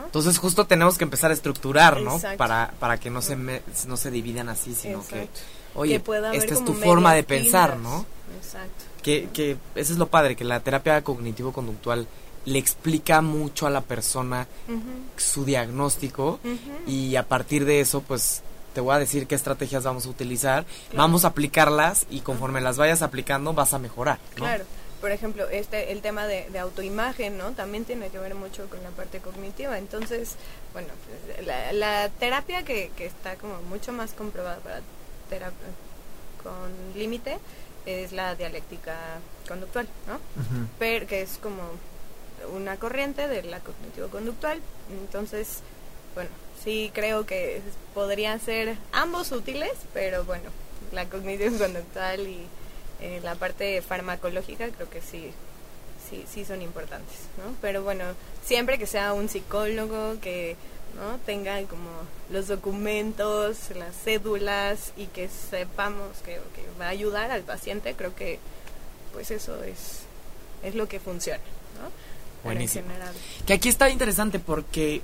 entonces justo tenemos que empezar a estructurar, ¿no? Para, para que no se, no se dividan así, sino que, oye, esta es tu forma de pensar, ¿no? Exacto. Que, que eso es lo padre, que la terapia cognitivo-conductual le explica mucho a la persona su diagnóstico y a partir de eso, pues te voy a decir qué estrategias vamos a utilizar, vamos a aplicarlas y conforme las vayas aplicando vas a mejorar. ¿no? Claro por ejemplo, este, el tema de, autoimagen, ¿no? También tiene que ver mucho con la parte cognitiva. Entonces, bueno, pues, la, terapia que, que, está como mucho más comprobada para terapia con límite es la dialéctica conductual, ¿no? Pero que es como una corriente de la cognitivo-conductual. Entonces, bueno, sí creo que podrían ser ambos útiles, pero bueno, la cognitivo-conductual y eh, la parte farmacológica creo que sí, sí, sí son importantes, ¿no? Pero bueno, siempre que sea un psicólogo que ¿no? tenga como los documentos, las cédulas y que sepamos que, va a ayudar al paciente, creo que pues eso es, es lo que funciona, ¿no? Buenísimo. Que aquí está interesante porque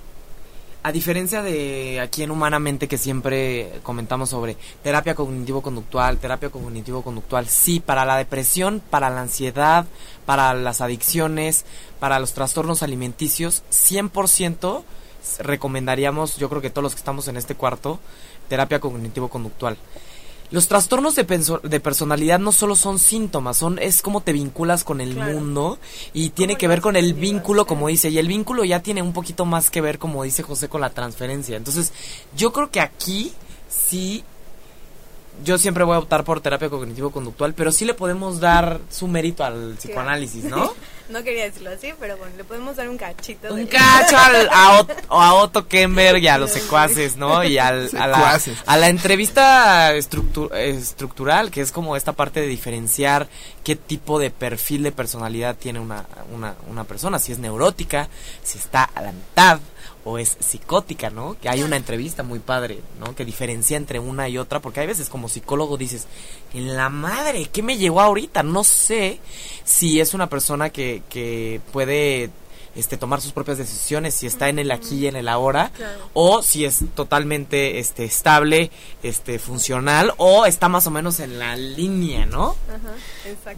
a diferencia de aquí en Humanamente que siempre comentamos sobre terapia cognitivo-conductual, terapia cognitivo-conductual, sí, para la depresión, para la ansiedad, para las adicciones, para los trastornos alimenticios, 100% recomendaríamos, yo creo que todos los que estamos en este cuarto, terapia cognitivo-conductual. Los trastornos de, de, personalidad no solo son síntomas, son es como te vinculas con el mundo y tiene que ver con el vínculo, como dice, y el vínculo ya tiene un poquito más que ver, como dice José, con la transferencia. Entonces, yo creo que aquí sí yo siempre voy a optar por terapia cognitivo-conductual, pero sí le podemos dar su mérito al psicoanálisis, ¿no? no quería decirlo así, pero bueno, le podemos dar un cachito. Un cacho a, a, Otto Kemberg y a los secuaces, ¿no? Y al, a, la, a la entrevista estructural, que es como esta parte de diferenciar qué tipo de perfil de personalidad tiene una, una, una persona, si es neurótica, si está a la mitad, o es psicótica, ¿no? Que hay una entrevista muy padre, ¿no? Que diferencia entre una y otra, porque hay veces como psicólogo dices, en la madre, ¿qué me llegó ahorita? No sé si es una persona que, que puede este tomar sus propias decisiones si está en el aquí y en el ahora o si es totalmente este estable este funcional o está más o menos en la línea no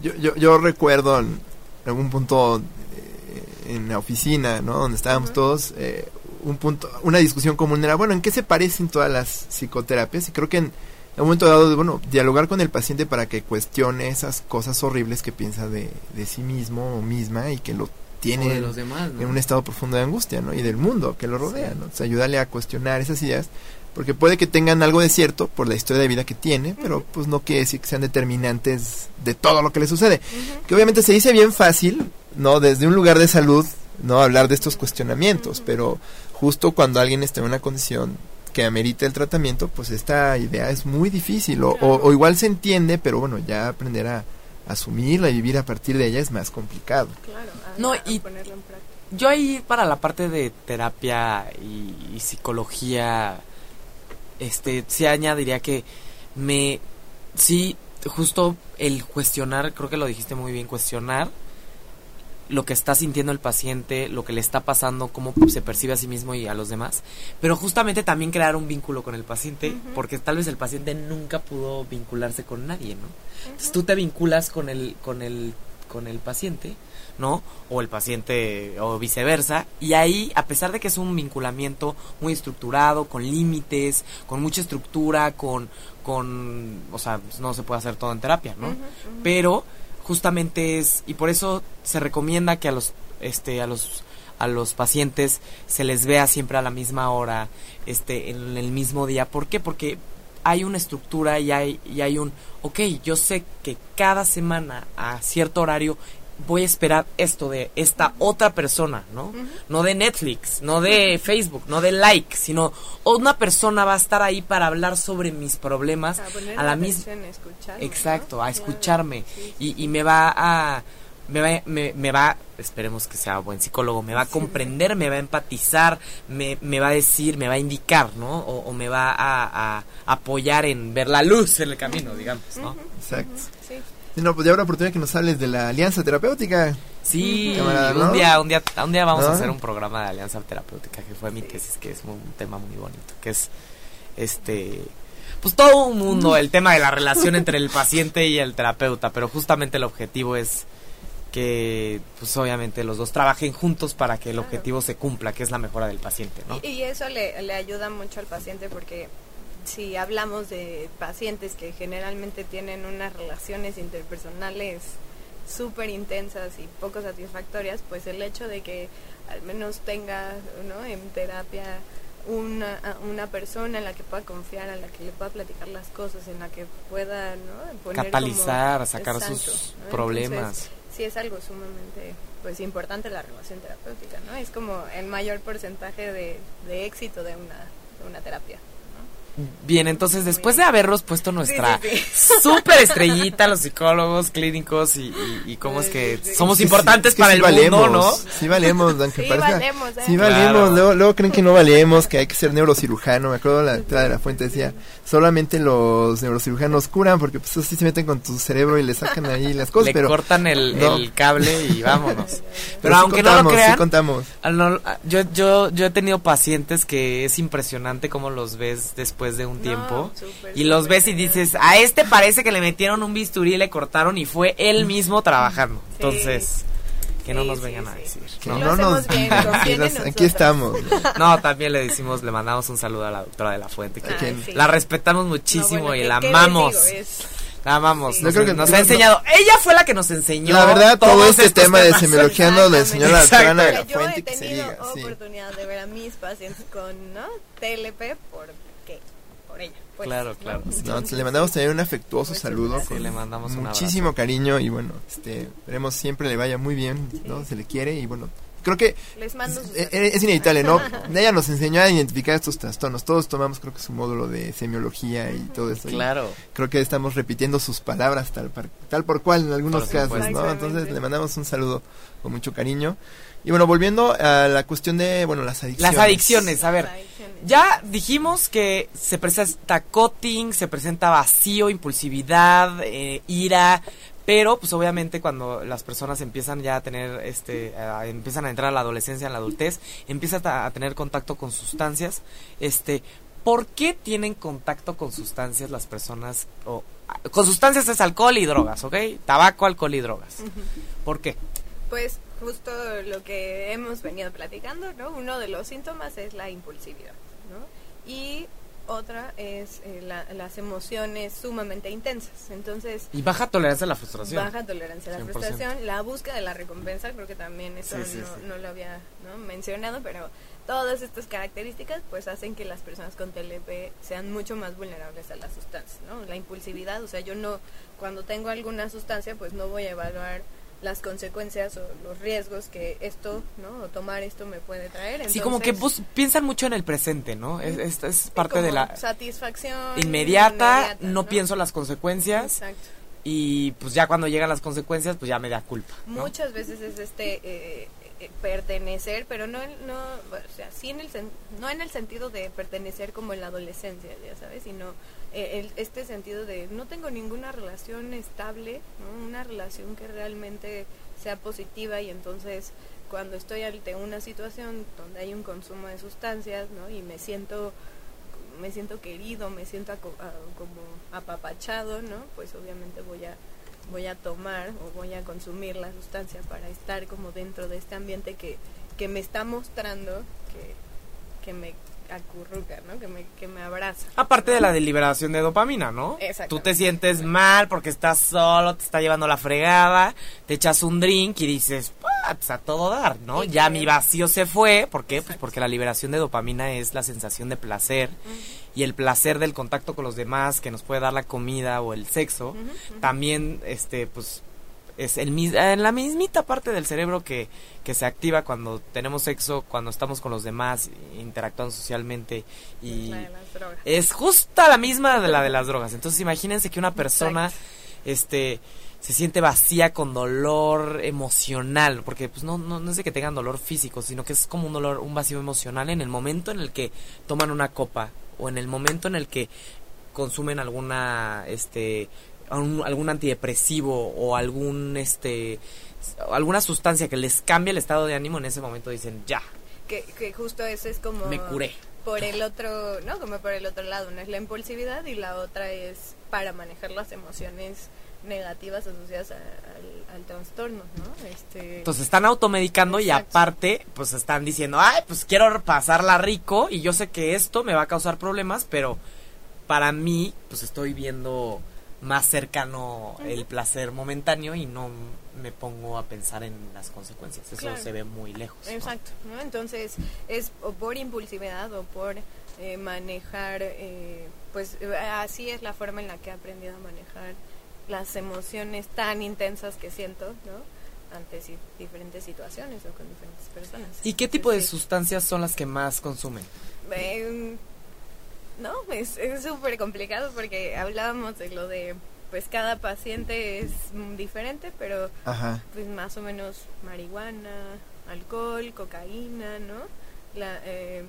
Yo, yo, yo recuerdo en algún punto eh, en la oficina no donde estábamos todos eh, un punto una discusión común era bueno en qué se parecen todas las psicoterapias y creo que en un momento dado, bueno, dialogar con el paciente para que cuestione esas cosas horribles que piensa de, de sí mismo o misma y que lo tiene en un estado profundo de angustia, ¿no? Y del mundo que lo rodea, ¿no? ayudarle a cuestionar esas ideas, porque puede que tengan algo de cierto por la historia de vida que tiene, pero pues no quiere decir que sean determinantes de todo lo que le sucede. Que obviamente se dice bien fácil, ¿no? Desde un lugar de salud, ¿no? Hablar de estos cuestionamientos, pero justo cuando alguien está en una condición que amerita el tratamiento, pues esta idea es muy difícil, o, o igual se entiende, pero bueno, ya aprender a asumirla y vivir a partir de ella es más complicado. Claro, no, y Yo ahí para la parte de terapia y, psicología, este, sí añadiría que me, sí, justo el cuestionar, creo que lo dijiste muy bien, cuestionar lo que está sintiendo el paciente, lo que le está pasando, cómo se percibe a sí mismo y a los demás, pero justamente también crear un vínculo con el paciente, porque tal vez el paciente nunca pudo vincularse con nadie, ¿no? Entonces tú te vinculas con el, con el, con el paciente, ¿no? O el paciente, o viceversa, y ahí, a pesar de que es un vinculamiento muy estructurado, con límites, con mucha estructura, con, con, o sea, no se puede hacer todo en terapia, ¿no? Pero justamente es y por eso se recomienda que a los este a los a los pacientes se les vea siempre a la misma hora este en el mismo día ¿por qué? porque hay una estructura y hay y hay un ok yo sé que cada semana a cierto horario voy a esperar esto de esta otra persona, ¿no? No de Netflix, no de Facebook, no de like, sino una persona va a estar ahí para hablar sobre mis problemas a, la misma exacto, a escucharme. Y, y me va a me va, me, va, esperemos que sea buen psicólogo, me va a comprender, me va a empatizar, me, me va a decir, me va a indicar, ¿no? O, me va a, a, apoyar en ver la luz en el camino, digamos, ¿no? Exacto. No, pues ya habrá oportunidad que nos hables de la alianza terapéutica. Sí, un día, un día, un día vamos a hacer un programa de alianza terapéutica que fue mi tesis, que es un tema muy bonito, que es este pues todo un mundo, el tema de la relación entre el paciente y el terapeuta, pero justamente el objetivo es que pues obviamente los dos trabajen juntos para que el objetivo se cumpla, que es la mejora del paciente, ¿no? Y, y eso le, le ayuda mucho al paciente porque si hablamos de pacientes que generalmente tienen unas relaciones interpersonales súper intensas y poco satisfactorias, pues el hecho de que al menos tenga ¿no? en terapia una, una persona en la que pueda confiar, en la que le pueda platicar las cosas, en la que pueda ¿no? catalizar, sacar sus problemas. sí es algo sumamente pues importante la relación terapéutica, ¿no? Es como el mayor porcentaje de, de éxito de una, de una terapia. Bien, entonces después de haberlos puesto nuestra súper estrellita, los psicólogos clínicos y, y, cómo es que somos importantes para el mundo, ¿no? Sí valemos, aunque sí parezca. Valemos, ¿eh? Sí valemos, luego, luego, creen que no valemos, que hay que ser neurocirujano. Me acuerdo la entrada de la fuente decía, solamente los neurocirujanos curan porque pues así se meten con tu cerebro y le sacan ahí las cosas. Le pero cortan el, el, cable y vámonos. pero, aunque no lo crean, contamos. yo, yo, yo he tenido pacientes que es impresionante cómo los ves después de un tiempo. y los ves y dices, a este parece que le metieron un bisturí y le cortaron y fue él mismo trabajando. Entonces, que no nos vengan a decir. No, no nos bien, aquí estamos. No, también le decimos, le mandamos un saludo a la doctora de la Fuente, que la respetamos muchísimo y la amamos. La amamos, nos, creo que nos ha enseñado. Ella fue la que nos enseñó. La verdad, todo este tema de semiología nos lo enseñó la doctora de la Fuente. Yo he tenido oportunidad de ver a mis pacientes con ¿no? TLP por pues, claro, claro. le mandamos también un afectuoso saludo. le mandamos muchísimo cariño y bueno, este, esperemos siempre le vaya muy bien, ¿no? Se le quiere y bueno, creo que es, inevitable, ¿no? Ella nos enseñó a identificar estos trastornos. Todos tomamos, creo que su módulo de semiología y todo eso. Claro. creo que estamos repitiendo sus palabras tal, tal por cual en algunos casos, ¿no? Entonces le mandamos un saludo con mucho cariño. Y bueno, volviendo a la cuestión de, bueno, las adicciones. Las adicciones, a ver. Ya dijimos que se presenta cutting, se presenta vacío, impulsividad, eh, ira, Pero, pues obviamente cuando las personas empiezan ya a tener, este, empiezan a entrar a la adolescencia, a la adultez, empiezan a, tener contacto con sustancias, este, ¿por qué tienen contacto con sustancias las personas? O, con sustancias es alcohol y drogas, ¿ok? Tabaco, alcohol y drogas. ¿Por qué? Pues justo lo que hemos venido platicando, ¿no? Uno de los síntomas es la impulsividad, ¿no? Y otra es eh, las emociones sumamente intensas. Entonces, y baja tolerancia a la frustración. Baja tolerancia a la frustración, la búsqueda de la recompensa, creo que también eso no, lo había mencionado, pero todas estas características pues hacen que las personas con TLP sean mucho más vulnerables a las sustancias, ¿no? La impulsividad, o sea, yo no cuando tengo alguna sustancia pues no voy a evaluar las consecuencias o los riesgos que esto, ¿no? O tomar esto me puede traer. sí, como que pues, piensan mucho en el presente, ¿no? Es, es, parte de la satisfacción inmediata, no, pienso las consecuencias. Exacto. Y pues ya cuando llegan las consecuencias, pues ya me da culpa. Muchas veces es este eh, eh, pertenecer, pero no, no, o sea, sí en el, no en el sentido de pertenecer como en la adolescencia, ya sabes, sino el, este sentido de no tengo ninguna relación estable, una relación que realmente sea positiva y entonces cuando estoy ante una situación donde hay un consumo de sustancias, ¿no? Y me siento me siento querido, me siento como apapachado, ¿no? Pues obviamente voy a voy a tomar o voy a consumir la sustancia para estar como dentro de este ambiente que, que me está mostrando que, que me acurruca, ¿no? Que me, que me abraza. Aparte de la deliberación de dopamina, ¿no? Tú te sientes mal porque estás solo, te está llevando la fregada, te echas un drink y dices, pues a todo dar, ¿no? ya mi vacío se fue, ¿por qué? Pues porque la liberación de dopamina es la sensación de placer y el placer del contacto con los demás que nos puede dar la comida o el sexo, también, este, pues es el, en la mismita parte del cerebro que, que se activa cuando tenemos sexo, cuando estamos con los demás, interactuando socialmente y es justa la misma de la de las drogas. Entonces imagínense que una persona este se siente vacía con dolor emocional, porque pues no, no, no es de que tengan dolor físico, sino que es como un dolor, un vacío emocional en el momento en el que toman una copa o en el momento en el que consumen alguna este algún antidepresivo o algún este alguna sustancia que les cambie el estado de ánimo en ese momento dicen ya que, que justo eso es como me curé. por el otro no como por el otro lado una es la impulsividad y la otra es para manejar las emociones negativas asociadas al, trastorno, ¿no? Este... Entonces están automedicando y aparte, pues están diciendo, ay, pues quiero pasarla rico y yo sé que esto me va a causar problemas, pero para mí, pues estoy viendo más cercano el placer momentáneo y no me pongo a pensar en las consecuencias. Eso se ve muy lejos. Exacto, ¿no? Entonces es o por impulsividad o por eh, manejar, eh, pues así es la forma en la que he aprendido a manejar las emociones tan intensas que siento, ¿no? Ante diferentes situaciones o con diferentes personas. ¿Y qué tipo de sustancias son las que más consumen? Eh, no, es súper complicado porque hablábamos de lo de, pues cada paciente es diferente, pero pues más o menos marihuana, alcohol, cocaína, ¿no? La, eh,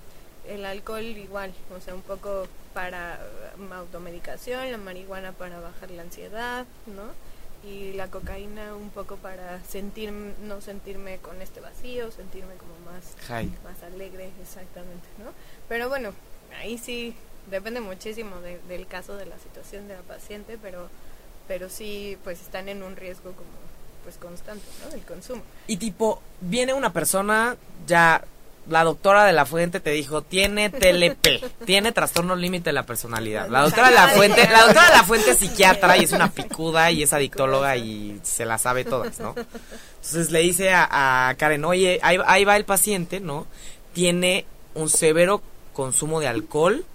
el alcohol igual, o sea, un poco para um, automedicación, la marihuana para bajar la ansiedad, ¿no? Y la cocaína un poco para sentir, no sentirme con este vacío, sentirme como más, más alegre, exactamente, ¿no? Pero bueno, ahí sí depende muchísimo del caso de la situación de la paciente, pero, pero sí, pues están en un riesgo como pues constante, ¿no? Del consumo. Y tipo, viene una persona ya la doctora de la fuente te dijo, tiene TLP, tiene trastorno límite de la personalidad. La doctora de la fuente, la doctora de la fuente es psiquiatra y es una picuda y es adictóloga y se la sabe todas, ¿no? Entonces le dice a, Karen, oye, ahí, ahí, va el paciente, ¿no? Tiene un severo consumo de alcohol,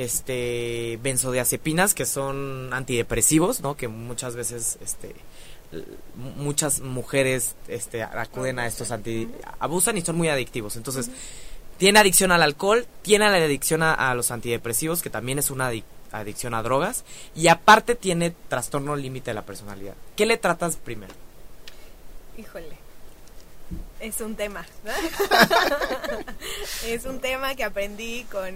este, benzodiazepinas, que son antidepresivos, ¿no? Que muchas veces, este, muchas mujeres este, acuden a estos anti abusan y son muy adictivos. Entonces tiene adicción al alcohol tiene la adicción a, los antidepresivos que también es una adicción a drogas y aparte tiene trastorno límite de la personalidad. Qué le tratas primero híjole. Es un tema es un tema que aprendí con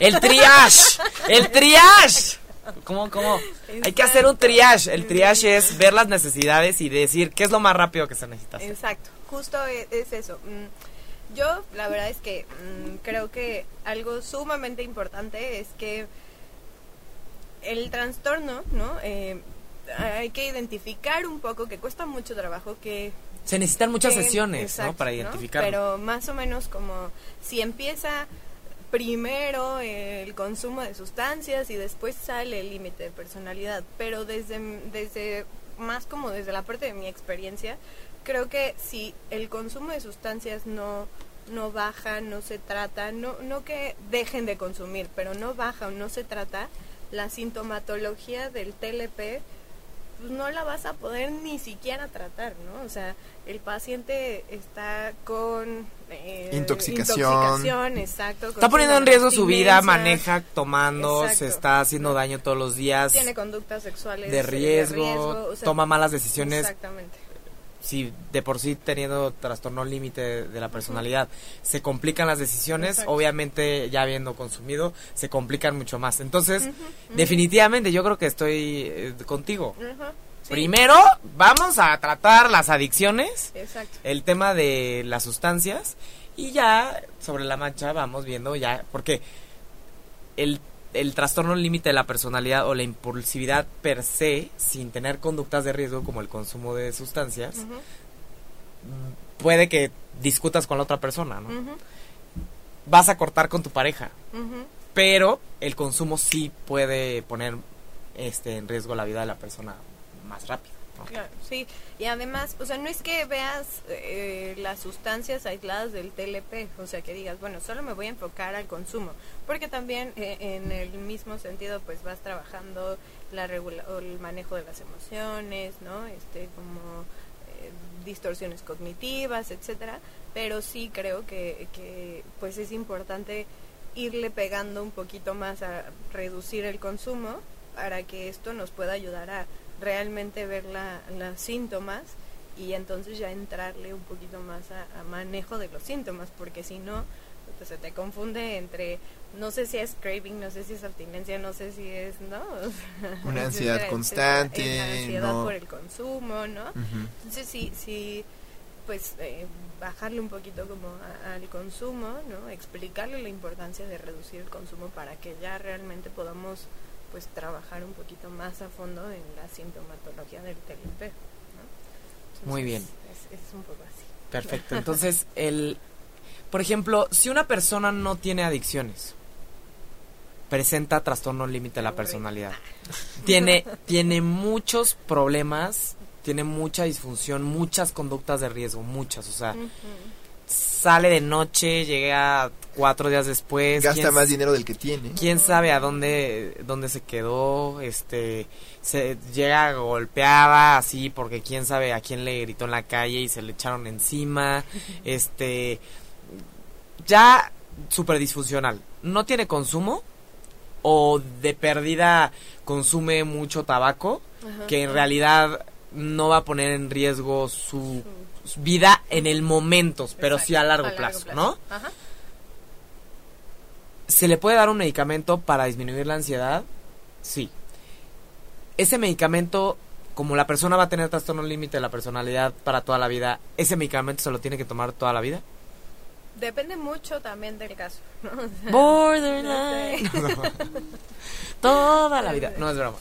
el triage el triage ¿Cómo, cómo? Hay que hacer un triage. El triage es ver las necesidades y decir qué es lo más rápido que se necesita. Exacto, justo e, es, eso. Mm, yo, la verdad es que mm, creo que algo sumamente importante es que el trastorno, ¿no? Eh, hay que identificar un poco que cuesta mucho trabajo, que se necesitan muchas sesiones, ¿no? Para identificar. Pero más o menos como si empieza primero el consumo de sustancias y después sale el límite de personalidad. Pero desde, desde, más como desde la parte de mi experiencia, creo que si el consumo de sustancias no, no baja, no se trata, no, no que dejen de consumir, pero no baja o no se trata, la sintomatología del TLP pues no la vas a poder ni siquiera tratar, ¿no? O sea, el paciente está con eh, intoxicación. exacto. Está poniendo en riesgo su vida, maneja tomando, se está haciendo daño todos los días. Tiene conductas sexuales de riesgo, toma malas decisiones. Exactamente. Si de por sí teniendo trastorno límite de la personalidad se complican las decisiones, obviamente ya habiendo consumido se complican mucho más. Entonces, definitivamente yo creo que estoy eh, contigo. Primero, vamos a tratar las adicciones, el tema de las sustancias y ya sobre la mancha vamos viendo ya, porque el, el trastorno límite de la personalidad o la impulsividad per se, sin tener conductas de riesgo como el consumo de sustancias, puede que discutas con la otra persona, ¿no? Vas a cortar con tu pareja, pero el consumo sí puede poner este en riesgo la vida de la persona más rápido. Claro, sí, y además, o sea, no es que veas eh, las sustancias aisladas del TLP, o sea, que digas, bueno, solo me voy a enfocar al consumo, porque también eh, en el mismo sentido, pues vas trabajando la regula el manejo de las emociones, ¿no? Este, como eh, distorsiones cognitivas, etcétera, pero sí creo que, que, pues es importante irle pegando un poquito más a reducir el consumo para que esto nos pueda ayudar a realmente ver la, los síntomas y entonces ya entrarle un poquito más a, manejo de los síntomas, porque si no, pues se te confunde entre, no sé si es craving, no sé si es abstinencia, no sé si es, ¿no? Una ansiedad constante. ansiedad por el consumo, ¿no? Entonces sí, sí, pues eh, bajarle un poquito como al consumo, ¿no? Explicarle la importancia de reducir el consumo para que ya realmente podamos pues trabajar un poquito más a fondo en la sintomatología del TLP. Muy bien. Es, un poco así. Perfecto. Entonces, el, por ejemplo, si una persona no tiene adicciones, presenta trastorno límite de la personalidad, tiene, tiene muchos problemas, tiene mucha disfunción, muchas conductas de riesgo, muchas, o sea, sale de noche, llega cuatro días después. Gasta más dinero del que tiene. Quién sabe a dónde, dónde se quedó, este, se llega golpeada así porque quién sabe a quién le gritó en la calle y se le echaron encima, este, ya súper disfuncional. No tiene consumo o de perdida consume mucho tabaco que en realidad no va a poner en riesgo su vida en el momento, pero sí a largo, plazo, ¿no? ¿Se le puede dar un medicamento para disminuir la ansiedad? Sí. Ese medicamento, como la persona va a tener trastorno límite de la personalidad para toda la vida, ¿ese medicamento se lo tiene que tomar toda la vida? Depende mucho también del caso. Borderline. toda la vida. No es broma.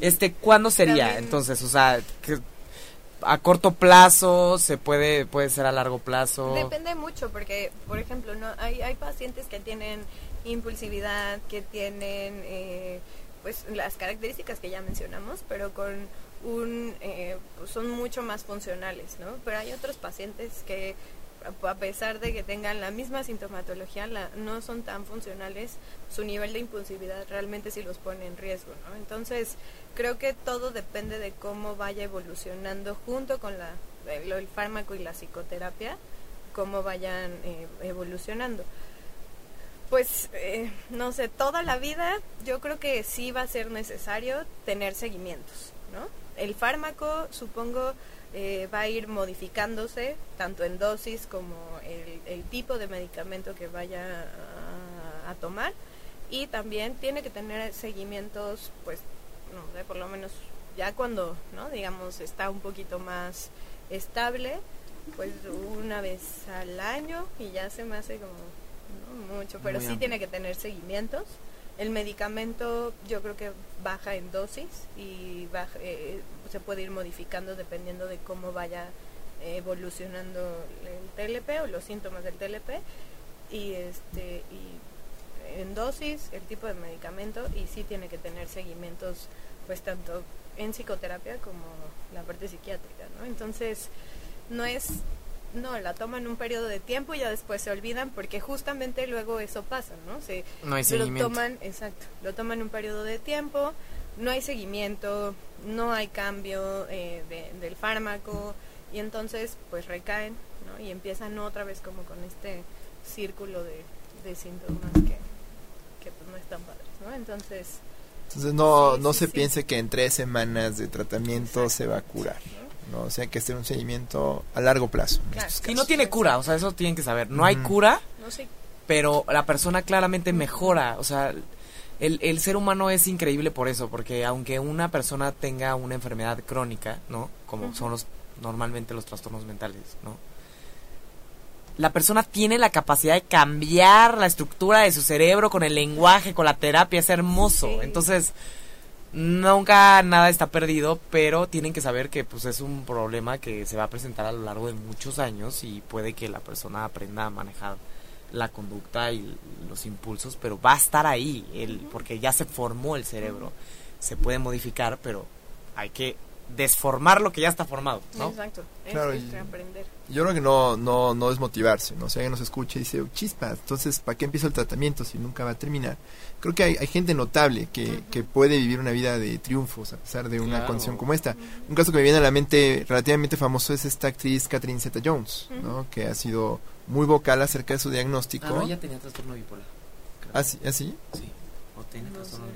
Este, ¿cuándo sería? Entonces, o sea, que a corto plazo, se puede puede ser a largo plazo. Depende mucho porque, por ejemplo, no hay hay pacientes que tienen impulsividad, que tienen eh, pues las características que ya mencionamos, pero con un eh, son mucho más funcionales, ¿no? Pero hay otros pacientes que a pesar de que tengan la misma sintomatología, la, no son tan funcionales, su nivel de impulsividad realmente sí los pone en riesgo, ¿no? Entonces, creo que todo depende de cómo vaya evolucionando junto con la, el, fármaco y la psicoterapia, cómo vayan eh, evolucionando. Pues, eh, no sé, toda la vida yo creo que sí va a ser necesario tener seguimientos, ¿no? El fármaco, supongo, eh, va a ir modificándose, tanto en dosis como el, tipo de medicamento que vaya a tomar y también tiene que tener seguimientos, pues, no sé, por lo menos ya cuando, ¿no? Digamos, está un poquito más estable, pues una vez al año y ya se me hace como mucho, pero sí tiene que tener seguimientos. El medicamento yo creo que baja en dosis y eh, se puede ir modificando dependiendo de cómo vaya evolucionando el TLP o los síntomas del TLP y este y en dosis el tipo de medicamento y sí tiene que tener seguimientos pues tanto en psicoterapia como la parte psiquiátrica no entonces no es no la toman un periodo de tiempo y ya después se olvidan porque justamente luego eso pasa no se no hay seguimiento. lo toman exacto lo toman un periodo de tiempo no hay seguimiento no hay cambio eh, del fármaco y entonces pues recaen ¿no? y empiezan otra vez como con este círculo de, síntomas que, que pues, no están padres ¿no? entonces entonces no, no se piense que en tres semanas de tratamiento se va a curar ¿no? o sea que hacer un seguimiento a largo plazo y no tiene cura o sea eso tienen que saber. No hay cura no pero la persona claramente mejora o sea el, el, ser humano es increíble por eso, porque aunque una persona tenga una enfermedad crónica, ¿no? Como son los normalmente los trastornos mentales, ¿no? La persona tiene la capacidad de cambiar la estructura de su cerebro con el lenguaje, con la terapia, es hermoso. Entonces, nunca nada está perdido, pero tienen que saber que pues es un problema que se va a presentar a lo largo de muchos años y puede que la persona aprenda a manejar la conducta y los impulsos, pero va a estar ahí, el, porque ya se formó el cerebro. Se puede modificar, pero hay que desformar lo que ya está formado, ¿no? Exacto, claro, aprender. Yo creo que no, no, no es motivarse, ¿no? Sea, que nos escucha y dice, chispa, entonces, ¿para qué empiezo el tratamiento si nunca va a terminar? Creo que hay, hay gente notable que, que puede vivir una vida de triunfos a pesar de una condición como esta. Un caso que me viene a la mente relativamente famoso es esta actriz Catherine Zeta-Jones, ¿no? Que ha sido muy vocal acerca de su diagnóstico. Ah, ella tenía trastorno bipolar. ¿Ah, sí? ¿Ah, sí? Sí, o tiene trastorno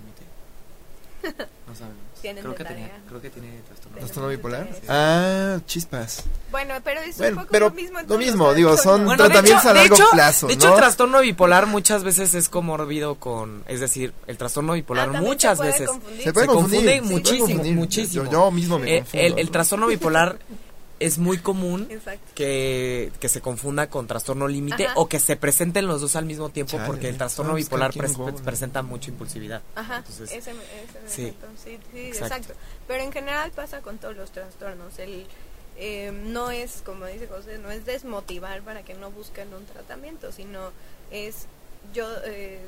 No sabemos. Creo que, tenía, creo que tiene trastorno. ¿Trastorno bipolar? Ah, chispas. Bueno, pero es un poco lo mismo. Lo mismo, digo, son tratamientos a largo plazo. De hecho, el trastorno bipolar muchas veces es comorbido con. Es decir, el trastorno bipolar ah, muchas veces. Se puede confundir. muchísimo, muchísimo. Yo, mismo me eh, el, el trastorno bipolar es muy común que, que, se confunda con trastorno límite o que se presenten los dos al mismo tiempo porque el trastorno bipolar presenta mucha impulsividad. Ajá, ese, ese sí. sí, exacto. Pero en general pasa con todos los trastornos. El, eh, no es, como dice José, no es desmotivar para que no busquen un tratamiento, sino es yo eh,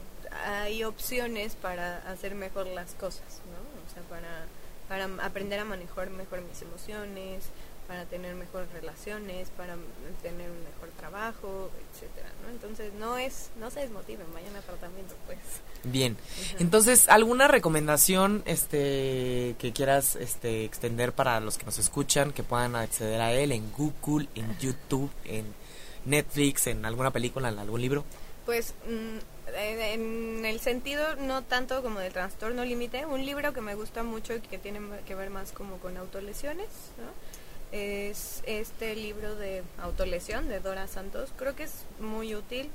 hay opciones para hacer mejor las cosas, ¿no? O sea, para, para aprender a manejar mejor mis emociones, para tener mejores relaciones, para tener un mejor trabajo, etcétera, ¿no? Entonces no es, no se desmotiven, vayan a tratamiento, pues. Bien. Entonces, ¿alguna recomendación este que quieras este extender para los que nos escuchan, que puedan acceder a él en Google, en YouTube, en Netflix, en alguna película, en algún libro? Pues mm, en el sentido no tanto como de trastorno límite, un libro que me gusta mucho y que tiene que ver más como con autolesiones, ¿no? Es este libro de autolesión de Dora Santos. Creo que es muy útil.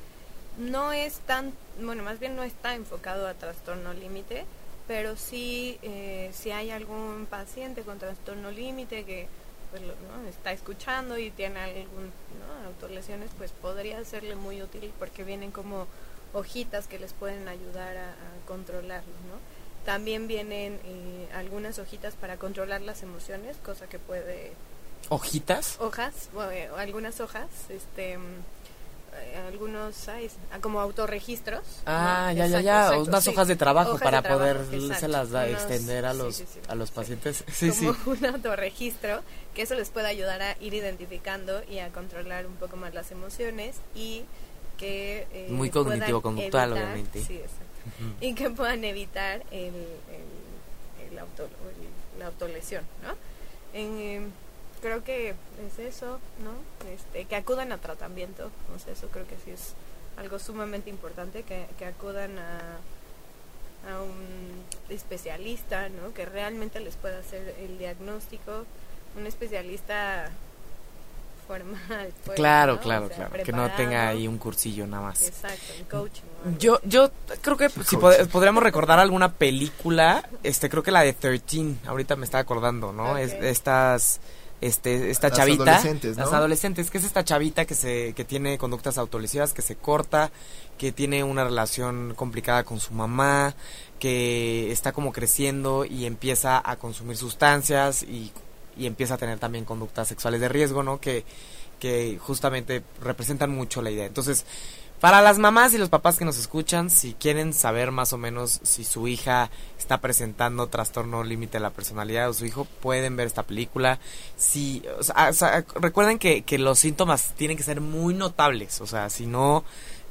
No es tan, bueno, más bien no está enfocado a trastorno límite, pero sí, eh, si hay algún paciente con trastorno límite que pues, está escuchando y tiene algún ¿no? autolesiones, pues podría serle muy útil porque vienen como hojitas que les pueden ayudar a, controlarlo, ¿no? También vienen eh, algunas hojitas para controlar las emociones, cosa que puede ¿Hojitas? Hojas, eh, algunas hojas, este mm, eh, algunos hay, ah, como autorregistros. Ah, ya, ya, ya, unas hojas de trabajo para poder se las da, extender a los a los pacientes. Sí, como un autorregistro que eso les puede ayudar a ir identificando y a controlar un poco más las emociones y que eh, muy cognitivo conductual obviamente. Sí, exacto. Y que puedan evitar el, el, el auto, la autolesión, ¿no? En, creo que es eso, ¿no? Este, que acudan a tratamiento, o sea, eso creo que sí es algo sumamente importante, que, que acudan a, a un especialista, ¿no? Que realmente les pueda hacer el diagnóstico, un especialista formal. Pues, claro, claro, claro. Que no tenga ahí un cursillo nada más. Exacto, un coaching. Yo, yo creo que si podríamos recordar alguna película, este, creo que la de 13, ahorita me está acordando, ¿no? Es, estas este esta las chavita adolescentes, las adolescentes que es esta chavita que se que tiene conductas autolesivas que se corta que tiene una relación complicada con su mamá que está como creciendo y empieza a consumir sustancias y, y empieza a tener también conductas sexuales de riesgo no que que justamente representan mucho la idea. Entonces para las mamás y los papás que nos escuchan, si quieren saber más o menos si su hija está presentando trastorno límite de la personalidad o su hijo, pueden ver esta película. Si, recuerden que, que los síntomas tienen que ser muy notables, o sea, si no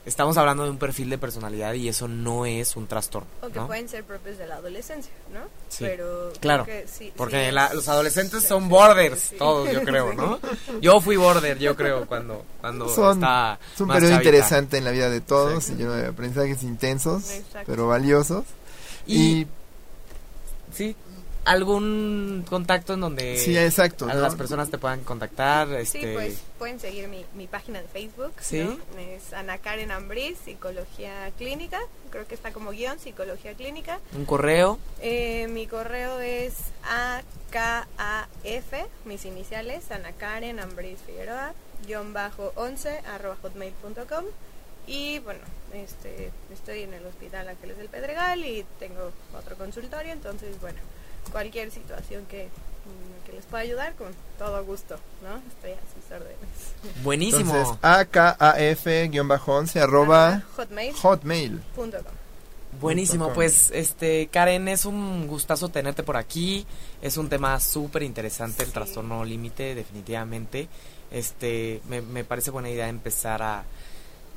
estamos hablando de un perfil de personalidad y eso no es un trastorno. O que pueden ser propios de la adolescencia, ¿no? Sí. Pero claro, porque los adolescentes son borders, todos yo creo, ¿no? Yo fui border, yo creo, cuando, cuando son, estaba Es un periodo interesante en la vida de todos, y lleno de aprendizajes intensos, pero valiosos. y sí, algún contacto en donde sí, exacto, las personas te puedan contactar. Este... Sí, pues pueden seguir mi, mi página de Facebook. ¿Sí? Es Ana Karen Ambris, Psicología Clínica. Creo que está como guion, Psicología Clínica. ¿Un correo? Eh, mi correo es AKAF, mis iniciales, Ana Karen Ambris Figueroa, guion bajo 11, arroba hotmail.com. Y bueno, este, estoy en el Hospital Ángeles del Pedregal y tengo otro consultorio, entonces bueno cualquier situación que, que les pueda ayudar, con todo gusto, ¿no? Estoy a sus órdenes. Buenísimo. Entonces, AKAF-11 arroba hotmail. Buenísimo, pues este Karen, es un gustazo tenerte por aquí. Es un tema súper interesante el trastorno límite, definitivamente. Este, me, me parece buena idea empezar a,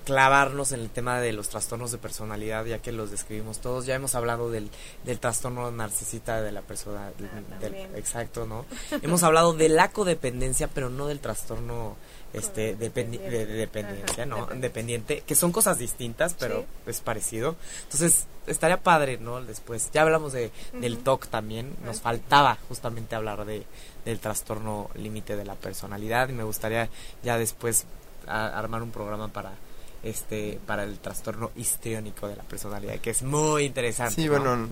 clavarnos en el tema de los trastornos de personalidad, ya que los describimos todos. Ya hemos hablado del, del trastorno narcisista de la persona, ah, exacto, ¿no? hemos hablado de la codependencia, pero no del trastorno este de, dependencia, ¿no? Dependiente, que son cosas distintas, pero es parecido. Entonces, estaría padre, ¿no? Después, ya hablamos de, del TOC también, nos faltaba justamente hablar de, del trastorno límite de la personalidad y me gustaría ya después armar un programa para este para el trastorno histriónico de la personalidad, que es muy interesante. Sí, bueno,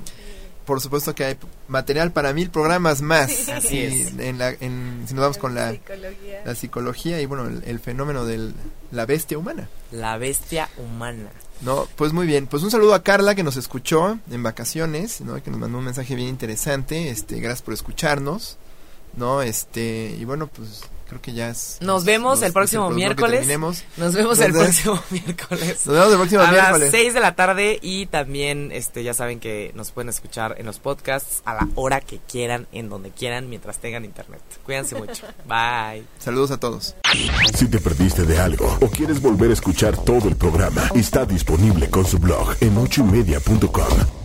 por supuesto que hay material para mil programas más. Así es. En la, en, si nos vamos con la psicología. la psicología y bueno, el, fenómeno de la bestia humana. La bestia humana. No, pues muy bien. Pues un saludo a Carla que nos escuchó en vacaciones, ¿no? Que nos mandó un mensaje bien interesante. Este, gracias por escucharnos. ¿No? Este, y bueno, pues creo que ya es. Nos vemos el próximo miércoles. Nos vemos el próximo miércoles. Nos vemos el próximo miércoles. A las 6 de la tarde y también este ya saben que nos pueden escuchar en los podcasts a la hora que quieran, en donde quieran, mientras tengan internet. Cuídense mucho. Bye. Saludos a todos. Si te perdiste de algo o quieres volver a escuchar todo el programa, está disponible con su blog en ochoymedia.com